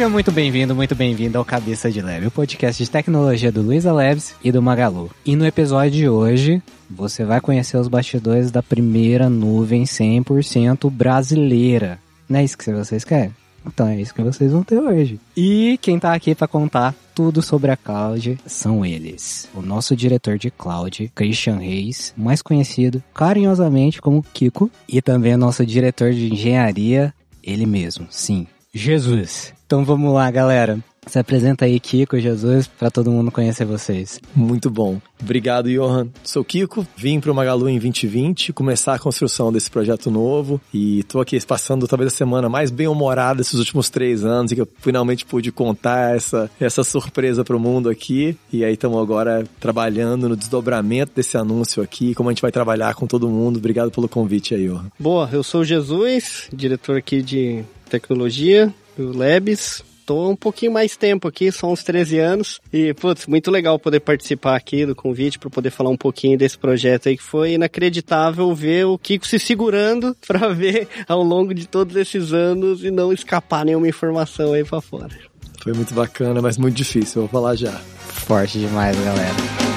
Seja muito bem-vindo, muito bem-vindo ao Cabeça de Leve, o podcast de tecnologia do Luiza Labs e do Magalu. E no episódio de hoje, você vai conhecer os bastidores da primeira nuvem 100% brasileira. Não é isso que vocês querem? Então é isso que vocês vão ter hoje. E quem tá aqui para contar tudo sobre a cloud são eles. O nosso diretor de cloud, Christian Reis, mais conhecido carinhosamente como Kiko, e também o nosso diretor de engenharia, ele mesmo, sim, Jesus. Então vamos lá, galera. Se apresenta aí, Kiko, Jesus, para todo mundo conhecer vocês. Muito bom. Obrigado, Johan. Sou Kiko, vim para o Magalu em 2020, começar a construção desse projeto novo e estou aqui passando talvez a semana mais bem-humorada desses últimos três anos e que eu finalmente pude contar essa, essa surpresa para o mundo aqui. E aí estamos agora trabalhando no desdobramento desse anúncio aqui, como a gente vai trabalhar com todo mundo. Obrigado pelo convite aí, Johan. Boa, eu sou o Jesus, diretor aqui de tecnologia do Labs tô um pouquinho mais tempo aqui, são uns 13 anos. E, putz, muito legal poder participar aqui do convite para poder falar um pouquinho desse projeto aí, que foi inacreditável ver o Kiko se segurando para ver ao longo de todos esses anos e não escapar nenhuma informação aí para fora. Foi muito bacana, mas muito difícil, vou falar já. Forte demais, galera.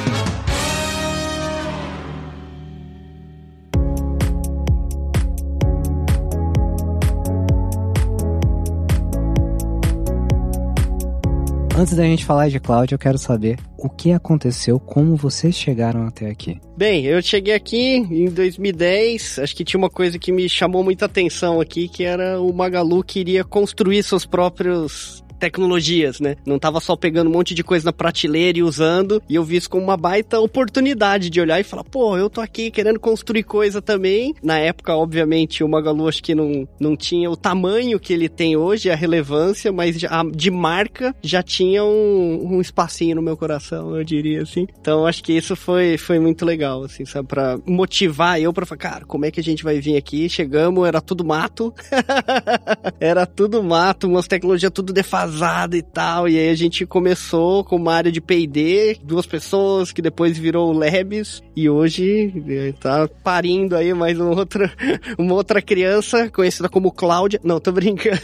Antes da gente falar de cloud, eu quero saber o que aconteceu, como vocês chegaram até aqui. Bem, eu cheguei aqui em 2010, acho que tinha uma coisa que me chamou muita atenção aqui, que era o Magalu queria construir seus próprios tecnologias, né? Não tava só pegando um monte de coisa na prateleira e usando, e eu vi isso como uma baita oportunidade de olhar e falar, pô, eu tô aqui querendo construir coisa também. Na época, obviamente, o Magalu acho que não, não tinha o tamanho que ele tem hoje, a relevância, mas já, de marca já tinha um, um espacinho no meu coração, eu diria assim. Então acho que isso foi, foi muito legal, assim, sabe? Pra motivar eu pra falar, cara, como é que a gente vai vir aqui? Chegamos, era tudo mato. era tudo mato, umas tecnologias tudo defasadas e tal. E aí a gente começou com uma área de P&D, duas pessoas, que depois virou o Labs. E hoje eh, tá parindo aí mais uma outra, uma outra criança, conhecida como Cláudia. Não, tô brincando.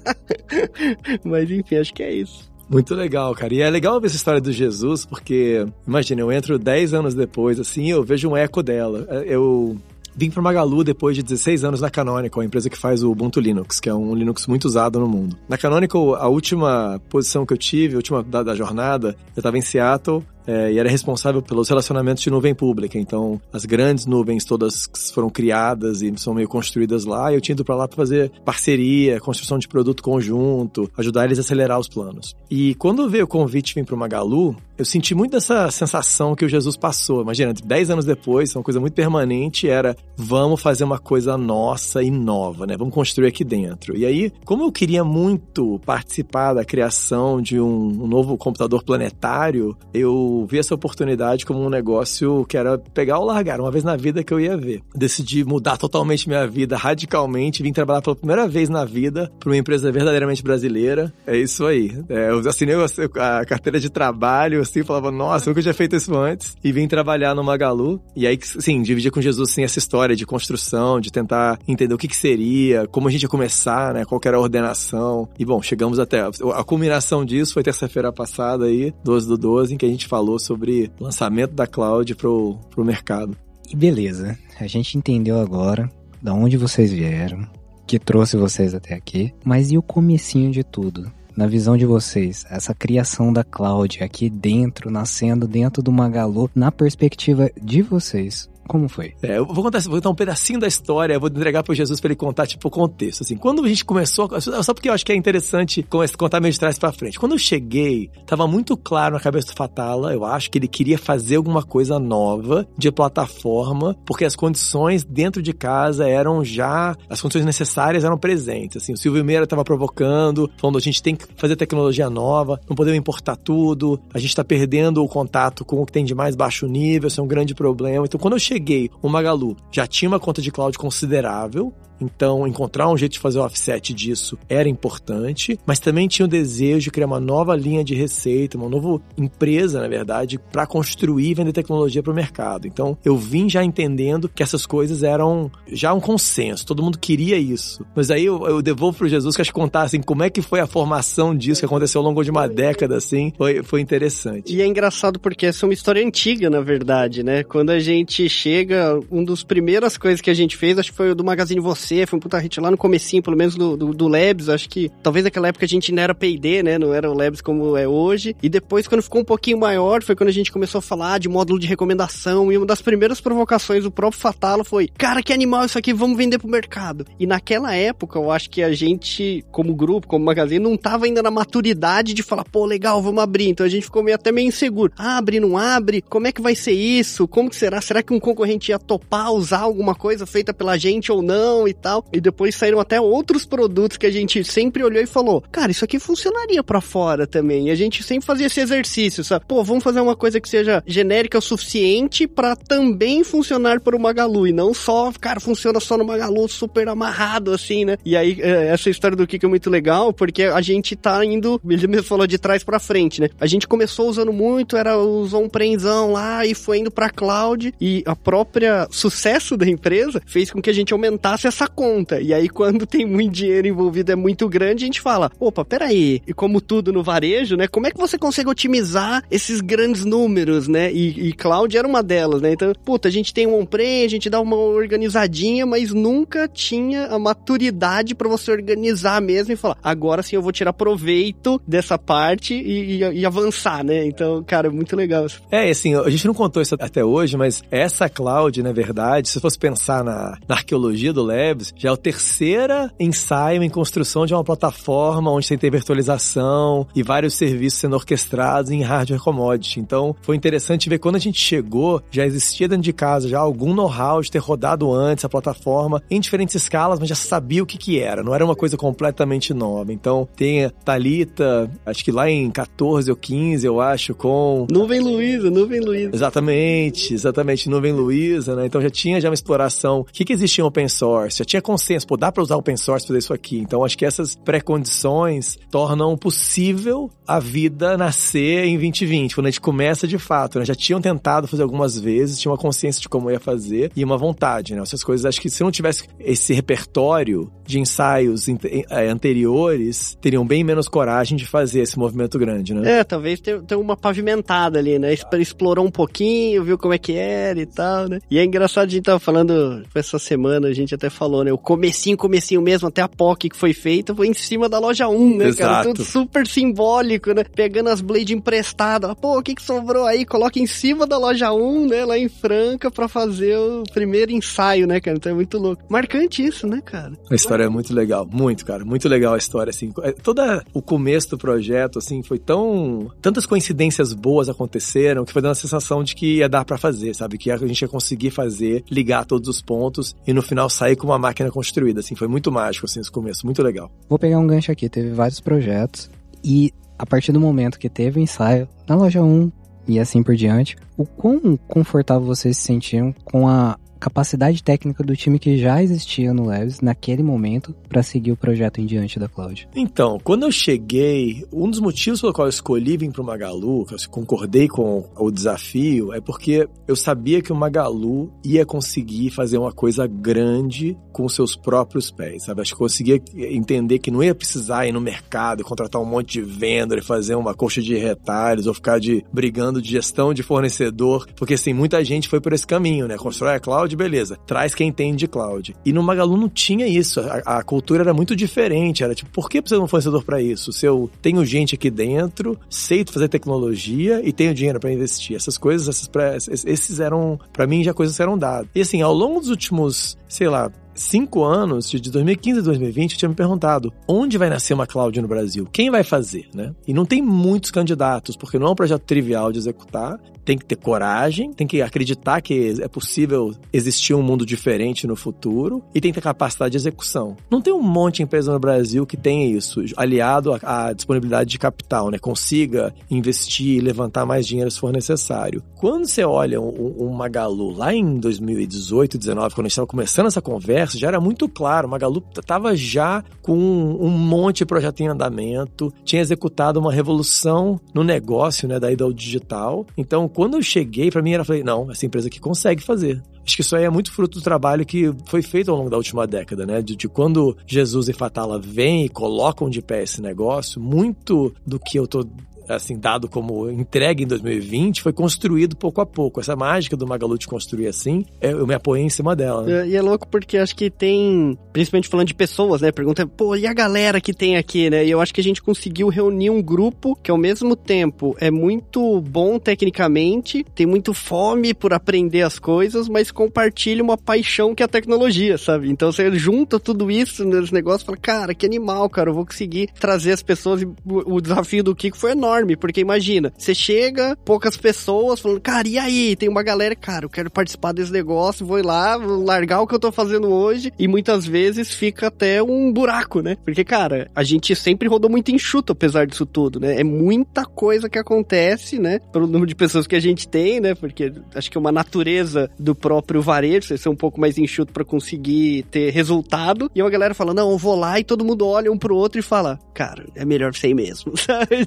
Mas enfim, acho que é isso. Muito legal, cara. E é legal ver essa história do Jesus, porque, imagina, eu entro 10 anos depois, assim, eu vejo um eco dela. Eu Vim para Magalu depois de 16 anos na Canonical, a empresa que faz o Ubuntu Linux, que é um Linux muito usado no mundo. Na Canonical, a última posição que eu tive, a última da, da jornada, eu estava em Seattle é, e era responsável pelos relacionamentos de nuvem pública. Então, as grandes nuvens todas foram criadas e são meio construídas lá. E eu tinha ido para lá para fazer parceria, construção de produto conjunto, ajudar eles a acelerar os planos. E quando veio o convite vir para o Magalu, eu senti muito essa sensação que o Jesus passou. Imagina, 10 anos depois, uma coisa muito permanente, era vamos fazer uma coisa nossa e nova, né? Vamos construir aqui dentro. E aí, como eu queria muito participar da criação de um, um novo computador planetário, eu vi essa oportunidade como um negócio que era pegar ou largar, uma vez na vida que eu ia ver. Decidi mudar totalmente minha vida, radicalmente, vim trabalhar pela primeira vez na vida para uma empresa verdadeiramente brasileira. É isso aí. É, eu assinei a carteira de trabalho, assim, falava, nossa, nunca tinha feito isso antes. E vim trabalhar no Magalu. E aí, sim, dividir com Jesus, assim, essa história de construção, de tentar entender o que, que seria, como a gente ia começar, né, qual era a ordenação. E, bom, chegamos até... A culminação disso foi terça-feira passada aí, 12 do 12, em que a gente falou falou sobre lançamento da cloud pro, pro mercado. E beleza, a gente entendeu agora da onde vocês vieram, que trouxe vocês até aqui, mas e o comecinho de tudo? Na visão de vocês, essa criação da cloud aqui dentro, nascendo dentro do Magalu, na perspectiva de vocês, como foi? É, eu vou contar, vou contar um pedacinho da história, vou entregar para Jesus para ele contar, tipo, o contexto. Assim, quando a gente começou, só porque eu acho que é interessante contar meio de trás para frente. Quando eu cheguei, tava muito claro na cabeça do Fatala, eu acho que ele queria fazer alguma coisa nova de plataforma, porque as condições dentro de casa eram já, as condições necessárias eram presentes. Assim, o Silvio Meira estava provocando, falando a gente tem que fazer tecnologia nova, não podemos importar tudo, a gente está perdendo o contato com o que tem de mais baixo nível, isso é um grande problema. Então, quando eu cheguei cheguei, o Magalu já tinha uma conta de cloud considerável, Então, encontrar um jeito de fazer o offset disso era importante, mas também tinha o desejo de criar uma nova linha de receita, uma nova empresa, na verdade, para construir e vender tecnologia para o mercado. Então, eu vim já entendendo que essas coisas eram já um consenso, todo mundo queria isso. Mas aí eu, eu devolvo para Jesus que que contar assim, como é que foi a formação disso que aconteceu ao longo de uma década, assim, foi, foi interessante. E é engraçado porque essa é uma história antiga, na verdade, né? Quando a gente chega, um dos primeiras coisas que a gente fez, acho que foi o do Magazine Você, foi um puta hit lá no comecinho, pelo menos do, do, do Labs, acho que talvez naquela época a gente ainda era P&D, né? Não era o Labs como é hoje. E depois, quando ficou um pouquinho maior, foi quando a gente começou a falar de módulo de recomendação e uma das primeiras provocações do próprio Fatalo foi, cara, que animal isso aqui, vamos vender pro mercado. E naquela época, eu acho que a gente, como grupo, como Magazine, não tava ainda na maturidade de falar, pô, legal, vamos abrir. Então a gente ficou meio, até meio inseguro. Abre, não abre? Como é que vai ser isso? Como que será? Será que um concorrente ia topar usar alguma coisa feita pela gente ou não e tal? E depois saíram até outros produtos que a gente sempre olhou e falou, cara, isso aqui funcionaria para fora também. E a gente sempre fazia esse exercício, sabe? Pô, vamos fazer uma coisa que seja genérica o suficiente para também funcionar para o Magalu e não só, cara, funciona só no Magalu super amarrado assim, né? E aí é, essa história do Kiko é muito legal porque a gente tá indo, ele mesmo falou de trás para frente, né? A gente começou usando muito, era os on-premzão lá e foi indo para cloud e a própria sucesso da empresa fez com que a gente aumentasse essa conta. E aí quando tem muito dinheiro envolvido é muito grande, a gente fala, opa, peraí, e como tudo no varejo, né? Como é que você consegue otimizar esses grandes números, né? E, e cloud era uma delas, né? Então, puta, a gente tem um on-prem, a gente dá uma organizadinha, mas nunca tinha a maturidade para você organizar mesmo e falar, agora sim eu vou tirar proveito dessa parte e, e, e avançar, né? Então, cara, é muito legal. É, assim, a gente não contou isso até hoje, mas essa cloud, na verdade, se fosse pensar na, na arqueologia do Labs, já é o terceira ensaio em construção de uma plataforma onde tem virtualização e vários serviços sendo orquestrados em hardware commodity. Então, foi interessante ver quando a gente chegou, já existia dentro de casa já algum know-how de ter rodado antes a plataforma em diferentes escalas, mas já sabia o que que era, não era uma coisa completamente nova. Então, tem a Thalita, acho que lá em 14 ou 15, eu acho, com... Nuvem Luiza, Nuvem Luiza. Exatamente, exatamente, Nuvem Luiza, né? Então já tinha já uma exploração. O que que existia em open source? Já tinha consenso, pô, dá para usar open source para fazer isso aqui. Então, acho que essas pré-condições tornam possível a vida nascer em 2020, quando a gente começa de fato, né? Já tinham tentado fazer algumas vezes, tinha uma consciência de como ia fazer e uma vontade, né? Essas coisas, acho que se não tivesse esse repertório de ensaios eh, anteriores, teriam bem menos coragem de fazer esse movimento grande, né? É, talvez tenha uma pavimentada ali, né? Explorou um pouquinho, viu como é que era e tal, né? E é engraçado, a gente tava falando essa semana, a gente até falou, né? O comecinho, comecinho mesmo, até a POC que foi feita, foi em cima da loja 1, né, Exato. cara? Tudo super simbólico, né? Pegando as blades emprestadas. Pô, o que que sobrou aí? Coloca em cima da loja 1, né? Lá em Franca pra fazer o primeiro ensaio, né, cara? Então é muito louco. Marcante isso, né, cara? A história é muito legal, muito, cara, muito legal a história, assim. É, Todo o começo do projeto, assim, foi tão... Tantas coincidências boas aconteceram que foi dando a sensação de que ia dar pra fazer, sabe? Que a gente ia conseguir fazer, ligar todos os pontos e no final sair com uma máquina construída, assim. Foi muito mágico, assim, esse começo, muito legal. Vou pegar um gancho aqui, teve vários projetos e a partir do momento que teve o ensaio na loja 1 e assim por diante, o quão confortável vocês se sentiam com a capacidade técnica do time que já existia no Labs naquele momento para seguir o projeto em diante da cloud? Então, quando eu cheguei, um dos motivos pelo qual eu escolhi vir para o Magalu, que eu concordei com o desafio, é porque eu sabia que o Magalu ia conseguir fazer uma coisa grande com seus próprios pés, sabe? Acho que eu conseguia entender que não ia precisar ir no mercado contratar um monte de vendedor e fazer uma coxa de retalhos ou ficar de brigando de gestão de fornecedor, porque assim, muita gente foi por esse caminho, né? Constrói a cloud, beleza. Traz quem entende de cloud. E no Magalu não tinha isso. A, a cultura era muito diferente. Era tipo, por que precisa de um fornecedor para isso? Se eu tenho gente aqui dentro, sei fazer tecnologia e tenho dinheiro para investir. Essas coisas, essas esses eram, para mim, já coisas eram dadas. E assim, ao longo dos últimos, sei lá, cinco anos, de 2015 a 2020, eu tinha me perguntado onde vai nascer uma cloud no Brasil? Quem vai fazer, né? E não tem muitos candidatos, porque não é um projeto trivial de executar. Tem que ter coragem, tem que acreditar que é possível existir um mundo diferente no futuro e tem que ter capacidade de execução. Não tem um monte de empresa no Brasil que tenha isso, aliado à disponibilidade de capital, né? Consiga investir e levantar mais dinheiro se for necessário. Quando você olha um, um Magalu lá em 2018, 2019, quando a gente estava começando começando essa conversa, já era muito claro, Magalu estava já com um monte de projeto em andamento, tinha executado uma revolução no negócio, né, daí do digital. Então, quando eu cheguei, para mim era, falei, não, essa empresa aqui consegue fazer. Acho que isso aí é muito fruto do trabalho que foi feito ao longo da última década, né? De, de quando Jesus e Fatala vêm e colocam de pé esse negócio, muito do que eu tô assim, dado como entregue em 2020, foi construído pouco a pouco. Essa mágica do Magalu de construir assim, é, eu me apoiei em cima dela. Né? E é louco porque acho que tem, principalmente falando de pessoas, né? Pergunta, pô, e a galera que tem aqui, né? E eu acho que a gente conseguiu reunir um grupo que ao mesmo tempo é muito bom tecnicamente, tem muito fome por aprender as coisas, mas compartilha uma paixão que é a tecnologia, sabe? Então você junta tudo isso nesse negócio e fala, cara, que animal, cara, eu vou conseguir trazer as pessoas. O desafio do Kiko foi enorme enorme, porque imagina, você chega, poucas pessoas falando, cara, e aí? Tem uma galera, cara, eu quero participar desse negócio, vou lá, vou largar o que eu tô fazendo hoje, e muitas vezes fica até um buraco, né? Porque, cara, a gente sempre rodou muito enxuto, apesar disso tudo, né? É muita coisa que acontece, né? Pelo número de pessoas que a gente tem, né? Porque acho que é uma natureza do próprio varejo, você ser um pouco mais enxuto para conseguir ter resultado. E uma galera fala, não, eu vou lá e todo mundo olha um pro outro e fala, cara, é melhor você ir mesmo, sabe?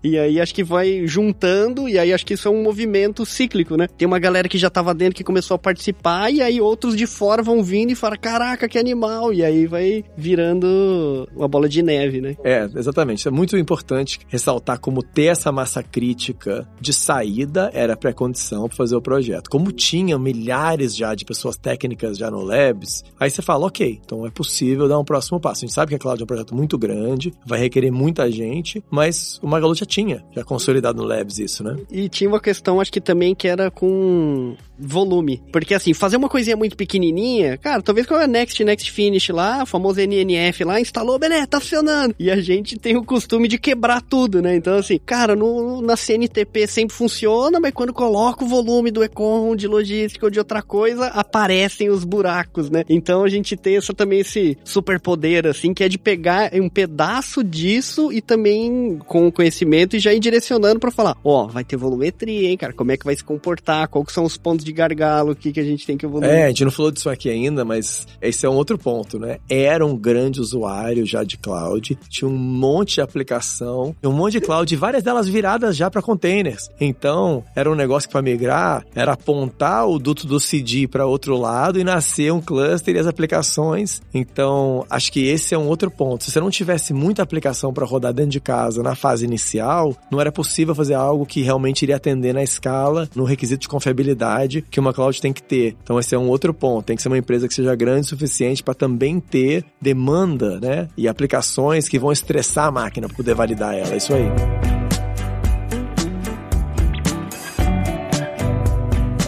E aí acho que vai juntando, e aí acho que isso é um movimento cíclico, né? Tem uma galera que já tava dentro que começou a participar, e aí outros de fora vão vindo e falam: caraca, que animal! E aí vai virando uma bola de neve, né? É, exatamente. É muito importante ressaltar como ter essa massa crítica de saída era pré-condição para fazer o projeto. Como tinha milhares já de pessoas técnicas já no Labs, aí você fala, ok, então é possível dar um próximo passo. A gente sabe que a Cloud é um projeto muito grande, vai requerer muita gente, mas o Magalu já tinha, já consolidado no Labs isso, né? E tinha uma questão, acho que também, que era com volume. Porque assim, fazer uma coisinha muito pequenininha, cara, talvez com a Next, Next Finish lá, o famoso NNF lá, instalou, beleza, tá funcionando. E a gente tem o costume de quebrar tudo, né? Então assim, cara, no, na CNTP sempre funciona, mas quando coloca o volume do Econ, de logística ou de outra coisa, aparecem os buracos, né? Então a gente tem essa, também esse superpoder, assim, que é de pegar um pedaço disso e também com o conhecimento e já ir direcionando para falar, ó, oh, vai ter volumetria, hein, cara, como é que vai se comportar, quais são os pontos de gargalo, o que, que a gente tem que evoluir. É, a gente não falou disso aqui ainda, mas esse é um outro ponto, né? Era um grande usuário já de cloud, tinha um monte de aplicação, um monte de cloud, várias delas viradas já para containers. Então, era um negócio que para migrar, era apontar o duto do CD para outro lado e nascer um cluster e as aplicações. Então, acho que esse é um outro ponto. Se você não tivesse muita aplicação para rodar dentro de casa na fase inicial, não era possível fazer algo que realmente iria atender na escala, no requisito de confiabilidade que uma cloud tem que ter. Então esse é um outro ponto. Tem que ser uma empresa que seja grande o suficiente para também ter demanda, né? E aplicações que vão estressar a máquina para poder validar ela. É isso aí.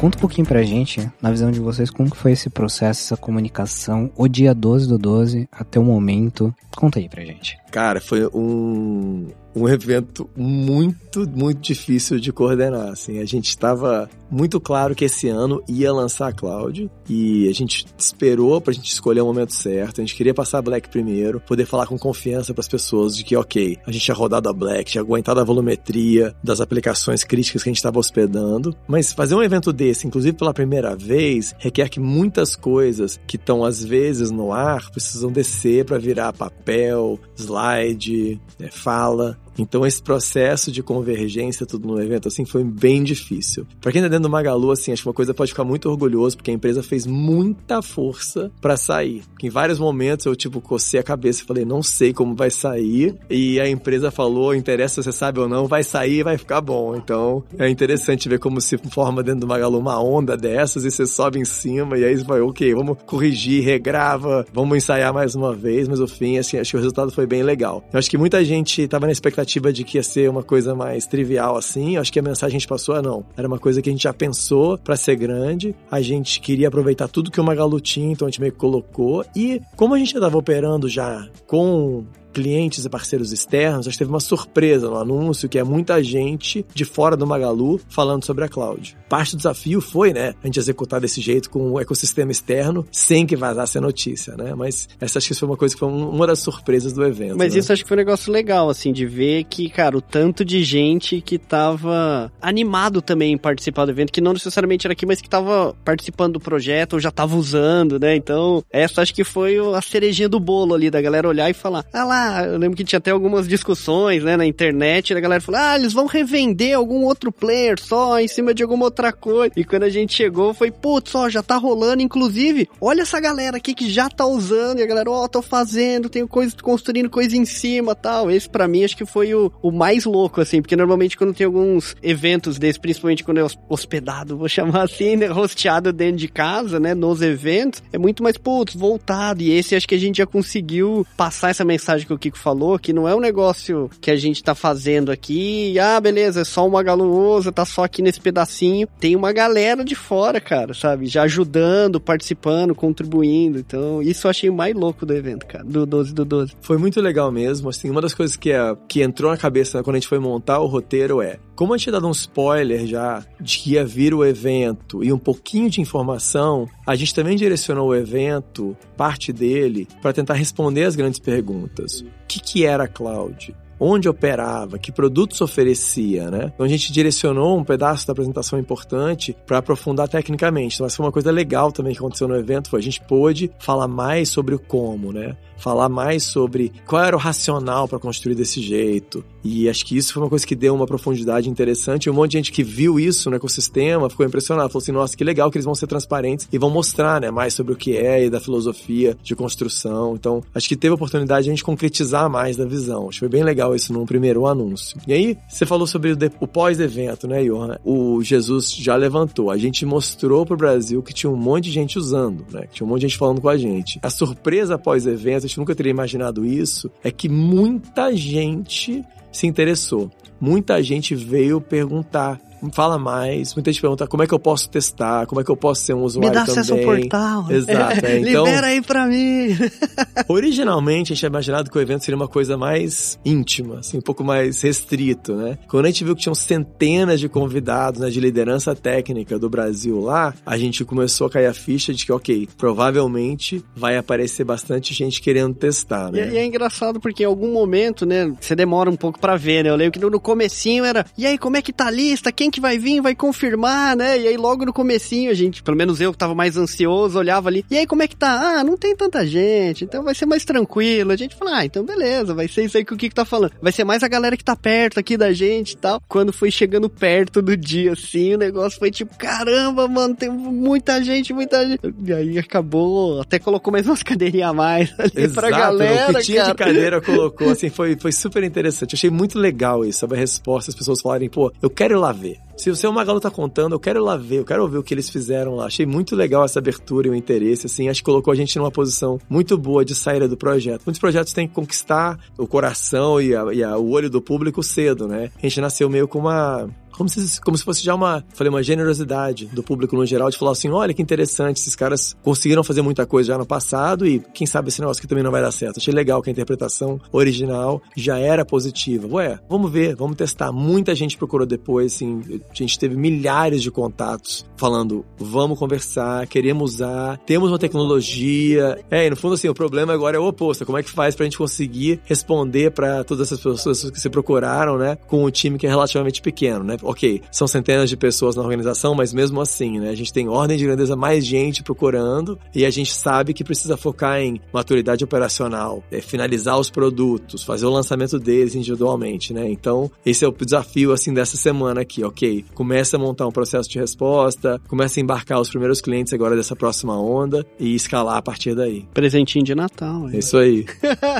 Conta um pouquinho pra gente, na visão de vocês, como que foi esse processo, essa comunicação, o dia 12 do 12 até o momento. Conta aí pra gente. Cara, foi um, um evento muito, muito difícil de coordenar. Assim. A gente estava muito claro que esse ano ia lançar a Cloud e a gente esperou para a gente escolher o momento certo. A gente queria passar a Black primeiro, poder falar com confiança para as pessoas de que, ok, a gente tinha rodado a Black, tinha aguentado a volumetria das aplicações críticas que a gente estava hospedando. Mas fazer um evento desse, inclusive pela primeira vez, requer que muitas coisas que estão às vezes no ar precisam descer para virar papel, slide, é, fala. Então esse processo de convergência tudo no evento assim foi bem difícil. Para quem tá dentro do Magalu assim, acho que uma coisa pode ficar muito orgulhoso porque a empresa fez muita força para sair. Que em vários momentos eu tipo cocei a cabeça e falei, não sei como vai sair, e a empresa falou, interessa se você sabe ou não, vai sair, vai ficar bom. Então é interessante ver como se forma dentro do Magalu uma onda dessas e você sobe em cima e aí vai, OK, vamos corrigir, regrava, vamos ensaiar mais uma vez, mas o fim assim, acho que o resultado foi bem legal. Eu acho que muita gente tava na expectativa expectativa de que ia ser uma coisa mais trivial assim. Acho que a mensagem a gente passou, ah, não. Era uma coisa que a gente já pensou para ser grande. A gente queria aproveitar tudo que o Magalu tinha, então a gente meio que colocou. E como a gente já tava operando já com clientes e parceiros externos, a gente teve uma surpresa no anúncio, que é muita gente de fora do Magalu falando sobre a cloud. Parte do desafio foi, né, a gente executar desse jeito com o ecossistema externo, sem que vazasse a notícia, né? Mas essa acho que foi uma coisa que foi uma das surpresas do evento. Mas né? isso acho que foi um negócio legal, assim, de ver que, cara, o tanto de gente que tava animado também em participar do evento, que não necessariamente era aqui, mas que tava participando do projeto ou já tava usando, né? Então, essa acho que foi a cerejinha do bolo ali, da galera olhar e falar, ah lá, eu lembro que tinha até algumas discussões, né, na internet, da galera falou, ah, eles vão revender algum outro player só em cima de alguma outra coisa. E quando a gente chegou, foi, putz, ó, já tá rolando, inclusive, olha essa galera aqui que já tá usando, e a galera, ó, oh, tô fazendo, tenho coisa, construindo coisa em cima tal. Esse para mim acho que foi o, o mais louco, assim, porque normalmente quando tem alguns eventos desses, principalmente quando é hospedado, vou chamar assim, né, rosteado dentro de casa, né, nos eventos, é muito mais, putz, voltado. E esse acho que a gente já conseguiu passar essa mensagem que o Kiko falou, que não é um negócio que a gente tá fazendo aqui, ah, beleza, é só uma galuosa, tá só aqui nesse pedacinho. Tem uma galera de fora, cara, sabe? Já ajudando, participando, contribuindo. Então, isso eu achei mais louco do evento, cara, do 12 do 12. Foi muito legal mesmo. Assim, uma das coisas que, é, que entrou na cabeça quando a gente foi montar o roteiro é: como a gente tinha dado um spoiler já de que ia vir o evento e um pouquinho de informação, a gente também direcionou o evento, parte dele, para tentar responder as grandes perguntas. O que, que era cloud? onde operava, que produtos oferecia, né? Então a gente direcionou um pedaço da apresentação importante para aprofundar tecnicamente. Então essa foi uma coisa legal também que aconteceu no evento, foi a gente pôde falar mais sobre o como, né? Falar mais sobre qual era o racional para construir desse jeito. E acho que isso foi uma coisa que deu uma profundidade interessante. E um monte de gente que viu isso no ecossistema ficou impressionado. Falou assim: nossa, que legal que eles vão ser transparentes e vão mostrar né, mais sobre o que é e da filosofia de construção. Então, acho que teve a oportunidade de a gente concretizar mais da visão. Acho que foi bem legal isso num primeiro anúncio. E aí, você falou sobre o, o pós-evento, né, Johan? O Jesus já levantou. A gente mostrou pro Brasil que tinha um monte de gente usando, né? Que tinha um monte de gente falando com a gente. A surpresa pós-evento gente nunca teria imaginado isso, é que muita gente se interessou. Muita gente veio perguntar fala mais. Muita gente pergunta como é que eu posso testar, como é que eu posso ser um usuário Me dá também. acesso ao portal. Exato. É. Então, Libera aí pra mim. originalmente, a gente tinha imaginado que o evento seria uma coisa mais íntima, assim, um pouco mais restrito, né? Quando a gente viu que tinham centenas de convidados né, de liderança técnica do Brasil lá, a gente começou a cair a ficha de que, ok, provavelmente vai aparecer bastante gente querendo testar, né? E, e é engraçado porque em algum momento, né, você demora um pouco para ver, né? Eu lembro que no comecinho era, e aí, como é que tá a lista? Quem que vai vir, vai confirmar, né? E aí logo no comecinho a gente, pelo menos eu que tava mais ansioso, olhava ali, e aí como é que tá? Ah, não tem tanta gente, então vai ser mais tranquilo. A gente fala, ah, então beleza, vai ser isso aí que o Kiko tá falando. Vai ser mais a galera que tá perto aqui da gente e tal. Quando foi chegando perto do dia, assim, o negócio foi tipo, caramba, mano, tem muita gente, muita gente. E aí acabou, até colocou mais umas cadeirinhas a mais ali Exato, pra galera, o que tinha cara. de cadeira colocou, assim, foi, foi super interessante. Eu achei muito legal isso, sabe? A resposta, as pessoas falarem, pô, eu quero ir lá ver. Se o seu Magalu tá contando, eu quero ir lá ver, eu quero ver o que eles fizeram lá. Achei muito legal essa abertura e o interesse, assim, acho que colocou a gente numa posição muito boa de saída do projeto. Muitos projetos têm que conquistar o coração e, a, e a, o olho do público cedo, né? A gente nasceu meio com uma como se, como se fosse já uma, falei, uma generosidade do público no geral, de falar assim, olha que interessante, esses caras conseguiram fazer muita coisa já no passado e quem sabe esse negócio aqui também não vai dar certo. Achei legal que a interpretação original já era positiva. Ué, vamos ver, vamos testar. Muita gente procurou depois, assim, a gente teve milhares de contatos falando, vamos conversar, queremos usar, temos uma tecnologia. É, e no fundo, assim, o problema agora é o oposto. Como é que faz pra gente conseguir responder para todas essas pessoas que se procuraram, né, com um time que é relativamente pequeno, né? Ok, são centenas de pessoas na organização, mas mesmo assim, né? A gente tem ordem de grandeza mais gente procurando e a gente sabe que precisa focar em maturidade operacional, é, finalizar os produtos, fazer o lançamento deles individualmente, né? Então, esse é o desafio, assim, dessa semana aqui, ok? Começa a montar um processo de resposta, começa a embarcar os primeiros clientes agora dessa próxima onda e escalar a partir daí. Presentinho de Natal. É isso aí.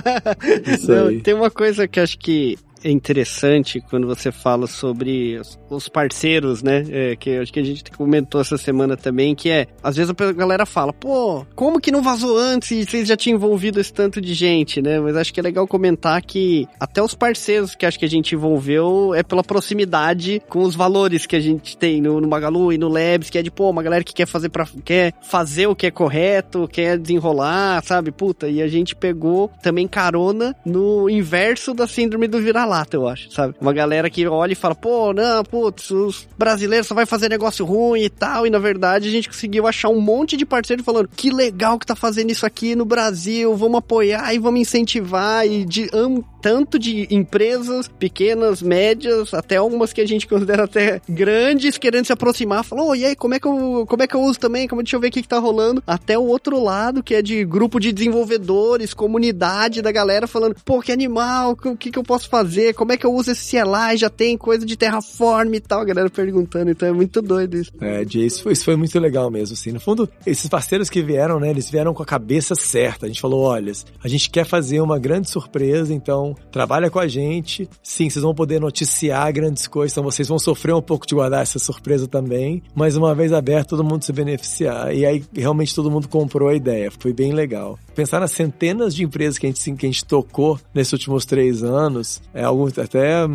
isso Não, aí. Tem uma coisa que acho que é interessante quando você fala sobre os parceiros, né? É, que acho que a gente comentou essa semana também, que é, às vezes a galera fala, pô, como que não vazou antes e vocês já tinham envolvido esse tanto de gente, né? Mas acho que é legal comentar que até os parceiros que acho que a gente envolveu é pela proximidade com os valores que a gente tem no, no Magalu e no Labs, que é de, pô, uma galera que quer fazer para quer fazer o que é correto, quer desenrolar, sabe? Puta, e a gente pegou também carona no inverso da síndrome do vira-lata, eu acho, sabe? Uma galera que olha e fala, pô, não, putz, os brasileiros só vai fazer negócio ruim e tal, e na verdade a gente conseguiu achar um monte de parceiros falando, que legal que tá fazendo isso aqui no Brasil, vamos apoiar e vamos incentivar, e de um, tanto de empresas pequenas, médias, até algumas que a gente considera até grandes, querendo se aproximar, falou, oh, e aí, como é que eu, como é que eu uso também? Como, deixa eu ver o que, que tá rolando. Até o outro lado, que é de grupo de desenvolvedores, comunidade da galera falando, pô, que animal, o que, que eu posso fazer? Como é que eu uso esse CLI? Já tem coisa de Terraform e tal, a galera perguntando, então é muito doido isso. É, isso foi, isso foi muito legal mesmo, assim. No fundo, esses parceiros que vieram, né, eles vieram com a cabeça certa. A gente falou, olha, a gente quer fazer uma grande surpresa, então trabalha com a gente. Sim, vocês vão poder noticiar grandes coisas, então vocês vão sofrer um pouco de guardar essa surpresa também, mas uma vez aberto, todo mundo se beneficiar. E aí, realmente, todo mundo comprou a ideia. Foi bem legal. Pensar nas centenas de empresas que a gente, que a gente tocou nesses últimos três anos, é algo até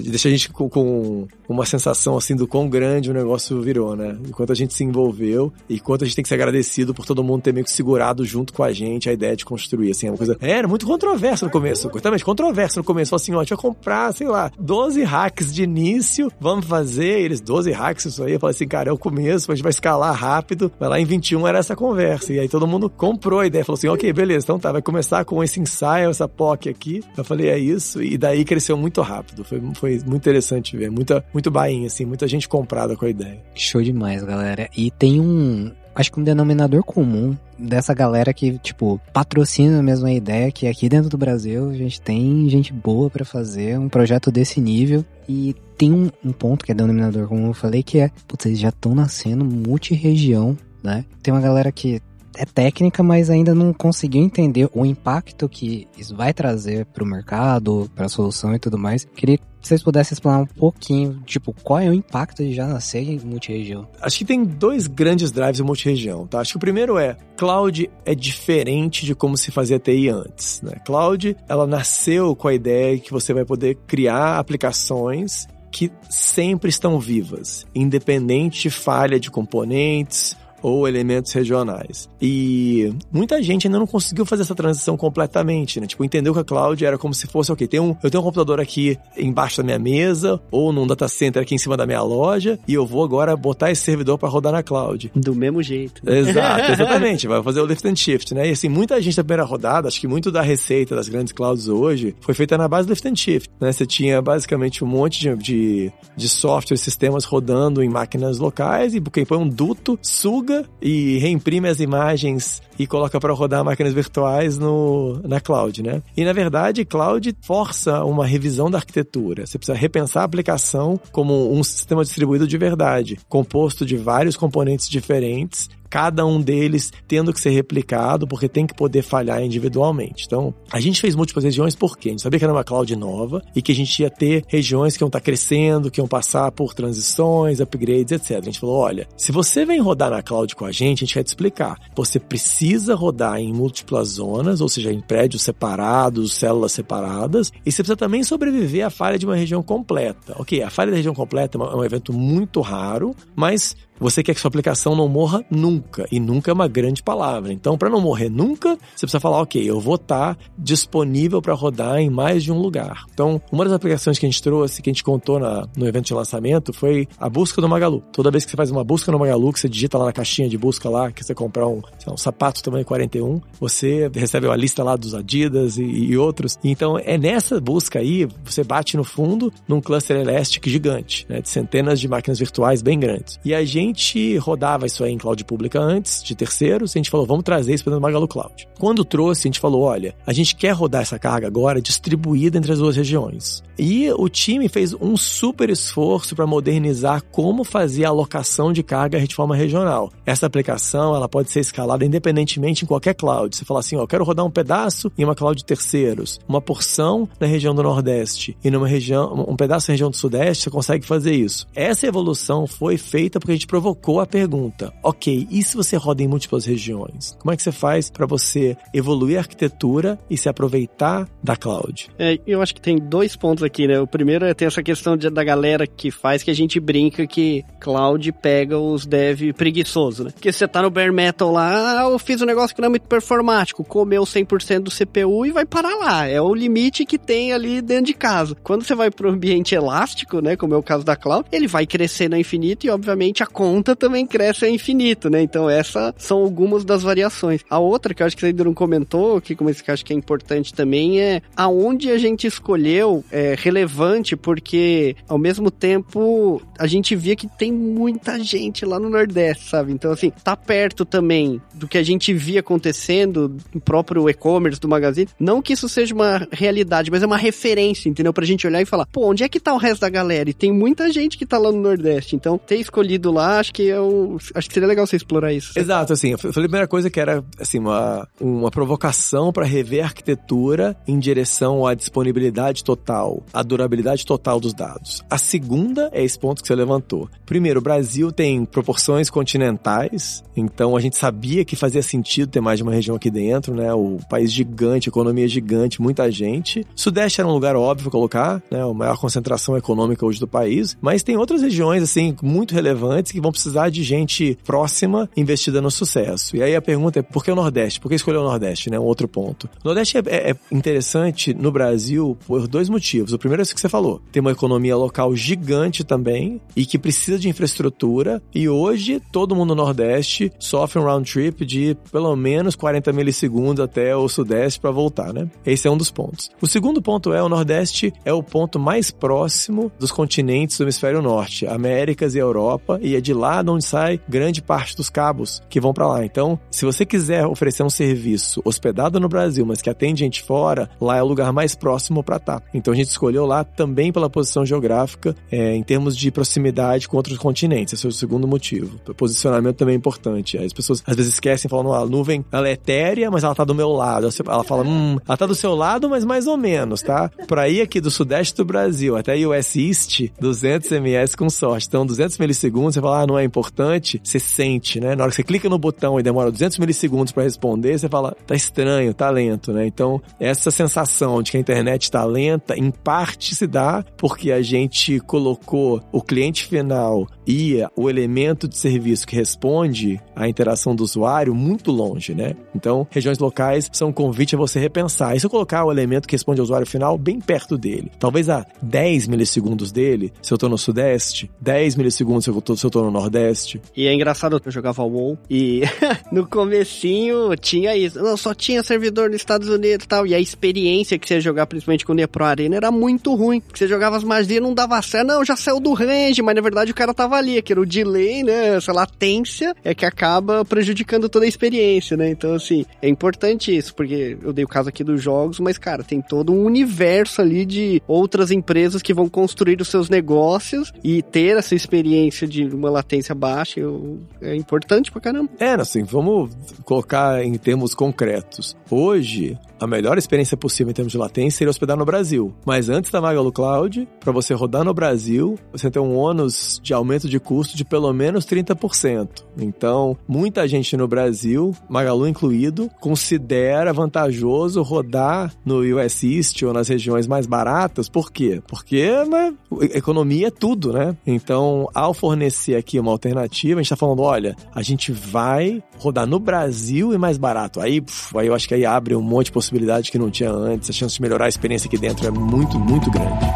deixa a gente com, uma sensação assim do quão grande o negócio virou, né? Enquanto a gente se envolveu e quanto a gente tem que ser agradecido por todo mundo ter meio que segurado junto com a gente a ideia de construir, assim, é uma coisa... É, era muito controverso no começo, completamente controverso no começo. Falou assim, ó, a gente vai comprar, sei lá, 12 hacks de início, vamos fazer, eles, 12 hacks, isso aí, eu falei assim, cara, é o começo, a gente vai escalar rápido, mas lá em 21 era essa conversa, e aí todo mundo comprou a ideia, falou assim, ok, beleza, então tá, vai começar com esse ensaio, essa POC aqui. Eu falei, é isso, e daí cresceu muito rápido, foi foi muito interessante ver. Muita, muito bainha, assim, muita gente comprada com a ideia. Show demais, galera. E tem um, acho que um denominador comum dessa galera que, tipo, patrocina mesmo a ideia que aqui dentro do Brasil a gente tem gente boa para fazer um projeto desse nível e tem um, um, ponto que é denominador comum, eu falei, que é, putz, eles já estão nascendo multi-região, né? Tem uma galera que é técnica, mas ainda não conseguiu entender o impacto que isso vai trazer para o mercado, para a solução e tudo mais. Queria que vocês pudessem explanar um pouquinho, tipo, qual é o impacto de já nascer em multiregião? Acho que tem dois grandes drives em multiregião, tá? Acho que o primeiro é, cloud é diferente de como se fazia TI antes, né? Cloud, ela nasceu com a ideia que você vai poder criar aplicações que sempre estão vivas, independente de falha de componentes ou elementos regionais. E muita gente ainda não conseguiu fazer essa transição completamente, né? Tipo, entendeu que a cloud era como se fosse, ok, tem um, eu tenho um computador aqui embaixo da minha mesa, ou num data center aqui em cima da minha loja, e eu vou agora botar esse servidor para rodar na cloud. Do mesmo jeito. Exato, exatamente. Vai fazer o lift and shift, né? E assim, muita gente da primeira rodada, acho que muito da receita das grandes clouds hoje foi feita na base do lift and shift, né? Você tinha basicamente um monte de, de, de software, sistemas rodando em máquinas locais, e quem põe um duto, suga e reimprime as imagens e coloca para rodar máquinas virtuais no, na cloud, né? E na verdade, cloud força uma revisão da arquitetura. Você precisa repensar a aplicação como um sistema distribuído de verdade, composto de vários componentes diferentes cada um deles tendo que ser replicado, porque tem que poder falhar individualmente. Então, a gente fez múltiplas regiões porque a gente sabia que era uma cloud nova e que a gente ia ter regiões que iam estar crescendo, que iam passar por transições, upgrades, etc. A gente falou: olha, se você vem rodar na cloud com a gente, a gente vai te explicar. Você precisa rodar em múltiplas zonas, ou seja, em prédios separados, células separadas, e você precisa também sobreviver à falha de uma região completa. Ok, a falha da região completa é um evento muito raro, mas você quer que sua aplicação não morra nunca. E nunca é uma grande palavra. Então, para não morrer nunca, você precisa falar, ok, eu vou estar tá disponível para rodar em mais de um lugar. Então, uma das aplicações que a gente trouxe, que a gente contou na, no evento de lançamento, foi a busca do Magalu. Toda vez que você faz uma busca no Magalu, que você digita lá na caixinha de busca lá, que você comprar um, um sapato tamanho 41, você recebe uma lista lá dos Adidas e, e outros. Então, é nessa busca aí, você bate no fundo num cluster Elastic gigante, né, de centenas de máquinas virtuais bem grandes. E a gente gente rodava isso aí em cloud pública antes, de terceiros, e a gente falou, vamos trazer isso para o Magalu Cloud. Quando trouxe, a gente falou, olha, a gente quer rodar essa carga agora distribuída entre as duas regiões. E o time fez um super esforço para modernizar como fazer a alocação de carga de forma regional. Essa aplicação ela pode ser escalada independentemente em qualquer cloud. Você fala assim, ó, quero rodar um pedaço em uma cloud de terceiros, uma porção na região do Nordeste e numa região, um pedaço na região do Sudeste, você consegue fazer isso. Essa evolução foi feita porque a gente provocou a pergunta: ok, e se você roda em múltiplas regiões? Como é que você faz para você evoluir a arquitetura e se aproveitar da cloud? É, eu acho que tem dois pontos aqui, né? O primeiro é ter essa questão de, da galera que faz que a gente brinca que cloud pega os dev preguiçoso, né? Porque você tá no bare metal lá, ah, eu fiz um negócio que não é muito performático, comeu 100% do CPU e vai parar lá. É o limite que tem ali dentro de casa. Quando você vai pro ambiente elástico, né, como é o caso da cloud, ele vai crescendo ao infinito e obviamente a conta também cresce ao infinito, né? Então essas são algumas das variações. A outra que eu acho que você ainda não comentou, que como esse que eu acho que é importante também é aonde a gente escolheu é relevante porque ao mesmo tempo a gente via que tem muita gente lá no Nordeste, sabe? Então assim, tá perto também do que a gente via acontecendo no próprio e-commerce do Magazine. Não que isso seja uma realidade, mas é uma referência, entendeu? Pra gente olhar e falar, pô, onde é que tá o resto da galera? E tem muita gente que tá lá no Nordeste. Então, ter escolhido lá, acho que eu acho que seria legal você explorar isso. Exato, assim, eu falei a primeira coisa que era assim, uma, uma provocação para rever a arquitetura em direção à disponibilidade total, à durabilidade total dos dados. A segunda é esse ponto que você levantou. Primeiro, o Brasil tem proporções continentais, então a gente sabia que fazia sentido ter mais de uma região aqui dentro, né? O país gigante, economia gigante, muita gente. Sudeste era um lugar óbvio colocar, né? A maior concentração econômica hoje do país, mas tem outras regiões, assim, muito relevantes que vão precisar de gente próxima investida no sucesso. E aí a pergunta é por que o Nordeste? Por que escolher o Nordeste, né? Um outro ponto. O Nordeste é, é, é interessante no Brasil por dois motivos. O primeiro é isso que você falou. Tem uma economia local gigante também e que precisa de infraestrutura e hoje todo mundo no Nordeste sofre um round trip de pelo menos 40 milissegundos até o Sudeste para voltar, né? Esse é um dos pontos. O segundo ponto é o Nordeste é o ponto mais próximo dos continentes do hemisfério norte, Américas e Europa, e é de lá de onde sai grande parte dos cabos que vão para lá. Então, se você quiser oferecer um serviço hospedado no Brasil, mas que atende gente fora, lá é o lugar mais próximo para estar. Tá. Então a gente escolheu lá também pela posição geográfica, é, em termos de proximidade com outros continentes. Esse é o segundo motivo. O posicionamento também é importante. As pessoas às vezes esquecem, falando, ah, a nuvem ela é etérea, mas ela tá do meu lado. Ela fala, hum, ela tá do seu lado, mas mais ou menos, tá? Por ir aqui do sudeste do Brasil até US East, 200 ms com sorte. Então, 200 milissegundos, você fala, ah, não é importante, você sente, né? Na hora que você clica no botão e demora 200 milissegundos para responder, você fala, tá estranho, tá lento, né? Então, essa sensação de que a internet tá lenta, em parte se dá porque a gente colocou o cliente final e o elemento de serviço que responde à interação do usuário muito longe, né? Então, regiões locais são um convite a você repensar. E se eu colocar o elemento que responde ao usuário final bem perto dele, talvez a 10 milissegundos dele, se eu tô no Sudeste, 10 milissegundos se eu tô, se eu tô no Nordeste. E é engraçado, eu jogava WoW e no comecinho tinha isso. Não, só tinha servidor nos Estados Unidos e tal. E a experiência que você ia jogar, principalmente com o Nepro Arena, era muito ruim. Porque você jogava as magias não dava certo. Não, já saiu do range, mas na verdade o cara tava ali. Que era o delay, né? Essa latência é que acaba prejudicando toda a experiência, né? Então, assim, é importante isso, porque eu dei o caso aqui dos jogos, mas, cara, tem todo um universo ali de outras empresas que vão construir os seus negócios e ter essa experiência de uma latência baixa eu, é importante pra caramba. É, assim, vamos colocar em termos concretos. Hoje, a melhor experiência possível em termos de latência seria hospedar no Brasil. Mas antes da Magalu Cloud, para você rodar no Brasil, você tem um ônus de aumento de custo de pelo menos 30%. Então, muita gente no Brasil, Magalu incluído, considera vantajoso rodar no US East ou nas regiões mais baratas. Por quê? Porque né, economia é tudo, né? Então, ao fornecer aqui uma alternativa, a gente está falando, olha, a gente vai rodar no Brasil e mais barato. Aí, puf, aí eu acho que aí abre um monte de possibilidade que não tinha antes. A chance de melhorar a experiência aqui dentro é muito, muito grande.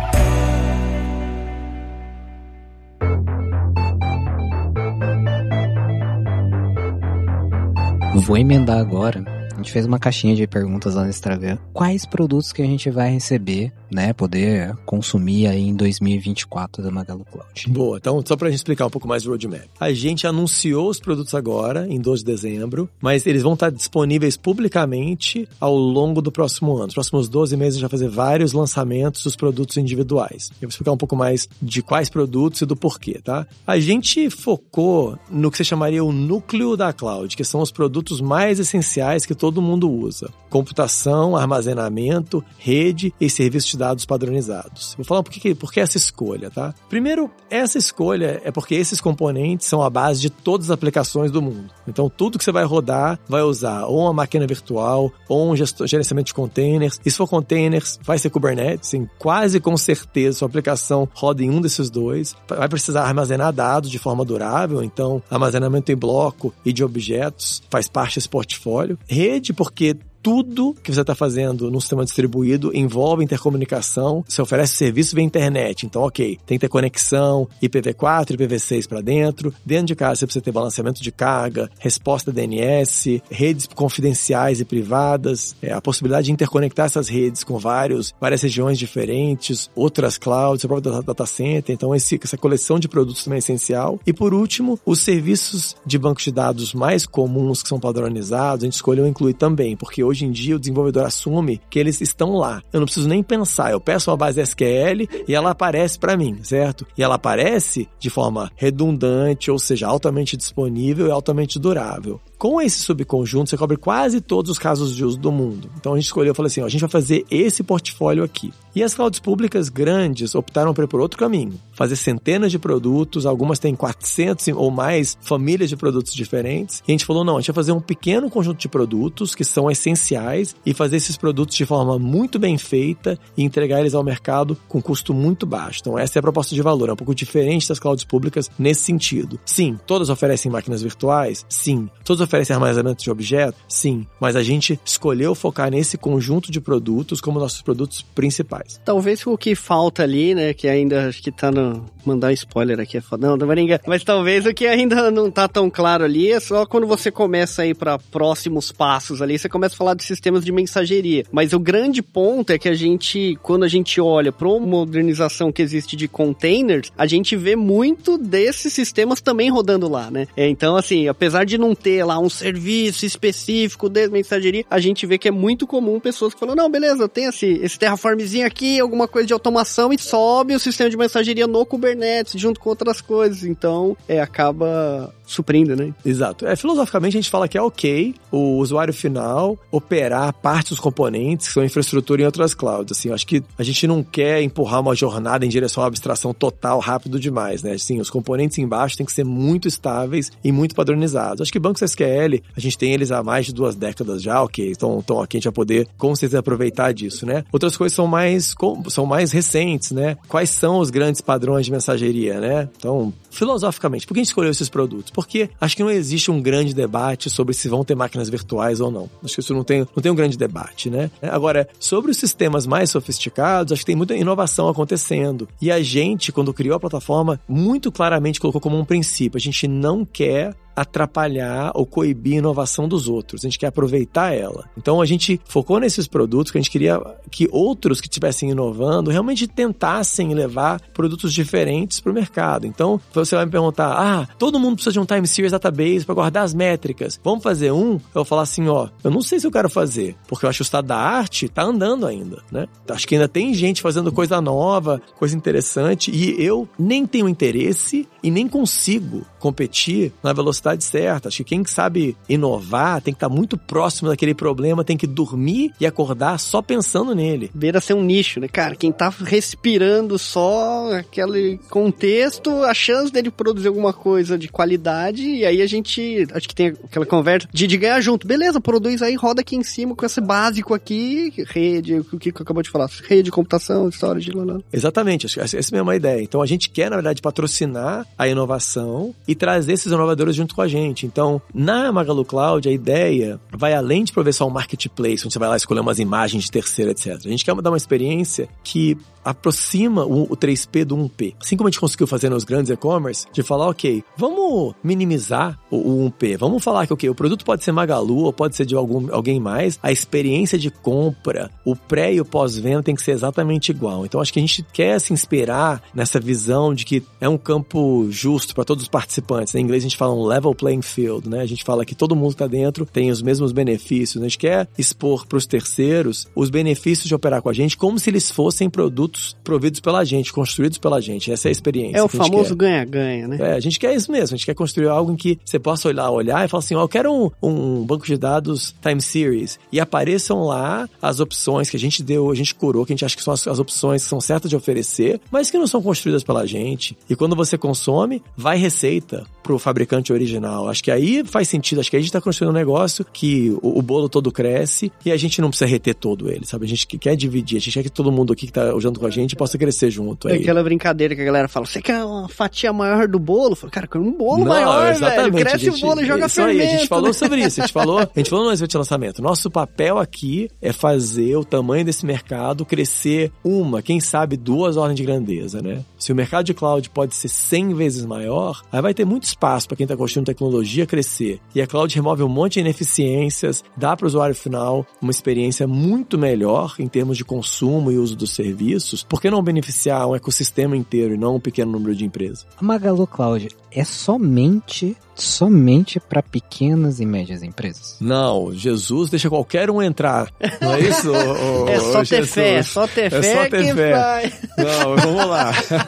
Vou emendar agora gente fez uma caixinha de perguntas lá no Instagram. Quais produtos que a gente vai receber, né? Poder consumir aí em 2024 da Magalu Cloud. Boa, então só pra gente explicar um pouco mais do roadmap. A gente anunciou os produtos agora, em 12 de dezembro, mas eles vão estar disponíveis publicamente ao longo do próximo ano. Nos próximos 12 meses a gente vai fazer vários lançamentos dos produtos individuais. Eu vou explicar um pouco mais de quais produtos e do porquê, tá? A gente focou no que você chamaria o núcleo da cloud, que são os produtos mais essenciais que todo mundo usa. Computação, armazenamento, rede e serviços de dados padronizados. Vou falar por que, por que essa escolha, tá? Primeiro, essa escolha é porque esses componentes são a base de todas as aplicações do mundo. Então, tudo que você vai rodar vai usar ou uma máquina virtual ou um gerenciamento de containers. E se for containers, vai ser Kubernetes. Sim, quase com certeza sua aplicação roda em um desses dois. Vai precisar armazenar dados de forma durável, então armazenamento em bloco e de objetos faz parte desse portfólio. Rede, porque tudo que você está fazendo no sistema distribuído envolve intercomunicação. Você oferece serviço via internet. Então, ok, tem que ter conexão IPv4, IPv6 para dentro. Dentro de casa você precisa ter balanceamento de carga, resposta DNS, redes confidenciais e privadas, é, a possibilidade de interconectar essas redes com vários, várias regiões diferentes, outras clouds, seu próprio data center. Então, esse, essa coleção de produtos também é essencial. E por último, os serviços de banco de dados mais comuns que são padronizados, a gente escolheu incluir também, porque hoje em dia o desenvolvedor assume que eles estão lá. Eu não preciso nem pensar, eu peço uma base SQL e ela aparece para mim, certo? E ela aparece de forma redundante, ou seja, altamente disponível e altamente durável. Com esse subconjunto, você cobre quase todos os casos de uso do mundo. Então a gente escolheu, falou assim, ó, a gente vai fazer esse portfólio aqui. E as clouds públicas grandes optaram por outro caminho. Fazer centenas de produtos, algumas têm 400 ou mais famílias de produtos diferentes. E a gente falou, não, a gente vai fazer um pequeno conjunto de produtos que são essenciais e fazer esses produtos de forma muito bem feita e entregar eles ao mercado com custo muito baixo. Então essa é a proposta de valor, é um pouco diferente das clouds públicas nesse sentido. Sim, todas oferecem máquinas virtuais? Sim. Todas oferecem armazenamento de objetos? Sim. Mas a gente escolheu focar nesse conjunto de produtos como nossos produtos principais. Talvez o que falta ali, né, que ainda acho que tá no mandar spoiler aqui é foda. Não, ninguém. Mas talvez o que ainda não tá tão claro ali é só quando você começa a ir para próximos passos ali, você começa a falar de sistemas de mensageria. Mas o grande ponto é que a gente, quando a gente olha para uma modernização que existe de containers, a gente vê muito desses sistemas também rodando lá, né? É, então, assim, apesar de não ter lá um serviço específico de mensageria, a gente vê que é muito comum pessoas que falam, não, beleza, tenho esse, esse Terraformzinho aqui, aqui alguma coisa de automação e sobe o sistema de mensageria no Kubernetes junto com outras coisas. Então, é, acaba suprindo, né? Exato. É, filosoficamente a gente fala que é ok o usuário final operar parte dos componentes que são infraestrutura em outras clouds. Assim, acho que a gente não quer empurrar uma jornada em direção à abstração total rápido demais, né? Assim, os componentes embaixo têm que ser muito estáveis e muito padronizados. Acho que bancos SQL, a gente tem eles há mais de duas décadas já, ok. Então, então aqui a gente vai poder com certeza aproveitar disso, né? Outras coisas são mais, são mais recentes, né? Quais são os grandes padrões de mensageria, né? Então, filosoficamente, por que a gente escolheu esses produtos? Porque acho que não existe um grande debate sobre se vão ter máquinas virtuais ou não. Acho que isso não tem, não tem um grande debate, né? Agora, sobre os sistemas mais sofisticados, acho que tem muita inovação acontecendo. E a gente, quando criou a plataforma, muito claramente colocou como um princípio: a gente não quer atrapalhar ou coibir a inovação dos outros. A gente quer aproveitar ela. Então a gente focou nesses produtos que a gente queria que outros que estivessem inovando realmente tentassem levar produtos diferentes para o mercado. Então você vai me perguntar: ah, todo mundo precisa de um time series database para guardar as métricas. Vamos fazer um? Eu vou falar assim: ó, eu não sei se eu quero fazer, porque eu acho que o estado da arte está andando ainda, né? Acho que ainda tem gente fazendo coisa nova, coisa interessante e eu nem tenho interesse e nem consigo competir na velocidade certa. Acho que quem sabe inovar tem que estar muito próximo daquele problema, tem que dormir e acordar só pensando nele. Beira ser um nicho, né, cara? Quem tá respirando só aquele contexto, a chance dele produzir alguma coisa de qualidade, e aí a gente, acho que tem aquela conversa de, de ganhar junto. Beleza, produz aí, roda aqui em cima com esse básico aqui, rede, o que acabou de falar, rede, computação, história de lá. Exatamente, essa é a mesma ideia. Então a gente quer, na verdade, patrocinar a inovação e trazer esses inovadores junto com a gente. Então, na Magalu Cloud, a ideia vai além de prover só um marketplace, onde você vai lá escolher umas imagens de terceira, etc. A gente quer dar uma experiência que aproxima o, o 3P do 1P. Assim como a gente conseguiu fazer nos grandes e-commerce, de falar, ok, vamos minimizar o, o 1P, vamos falar que, o produto pode ser Magalu ou pode ser de algum, alguém mais, a experiência de compra, o pré e o pós-venda tem que ser exatamente igual. Então acho que a gente quer se inspirar nessa visão de que é um campo justo para todos os participantes. Em inglês a gente fala um level playing field, né? A gente fala que todo mundo está dentro tem os mesmos benefícios. A gente quer expor para os terceiros os benefícios de operar com a gente como se eles fossem produtos providos pela gente, construídos pela gente. Essa é a experiência. É o famoso ganha-ganha, né? É, a gente quer isso mesmo. A gente quer construir algo em que você possa olhar, olhar e falar assim, ó, oh, eu quero um, um banco de dados time series e apareçam lá as opções que a gente deu, a gente curou, que a gente acha que são as, as opções que são certas de oferecer, mas que não são construídas pela gente. E quando você consome, vai receita pro fabricante original. Acho que aí faz sentido. Acho que a gente está construindo um negócio que o, o, bolo todo cresce e a gente não precisa reter todo ele, sabe? A gente quer dividir. A gente quer que todo mundo aqui que tá junto com a gente possa crescer junto. É aí. aquela brincadeira que a galera fala, você quer uma fatia maior do bolo? Falo, cara, quer um bolo não, maior, exatamente, velho. Cresce gente, o bolo e joga isso fermento. Aí, a gente falou sobre isso. A gente falou, a gente falou no evento de lançamento. Nosso papel aqui é fazer o tamanho desse mercado crescer uma, quem sabe duas ordens de grandeza, né? Se o mercado de cloud pode ser 100 vezes maior, aí vai ter muito espaço para quem está construindo tecnologia crescer. E a cloud remove um monte de ineficiências, dá para o usuário final uma experiência muito melhor em termos de consumo e uso dos serviços. Por que não beneficiar um ecossistema inteiro e não um pequeno número de empresas? A Magalu Cloud é somente somente para pequenas e médias empresas? Não, Jesus deixa qualquer um entrar. Não é isso? o, é só ter Jesus. fé, é só ter é fé só ter fé. Vai. Não, vamos lá.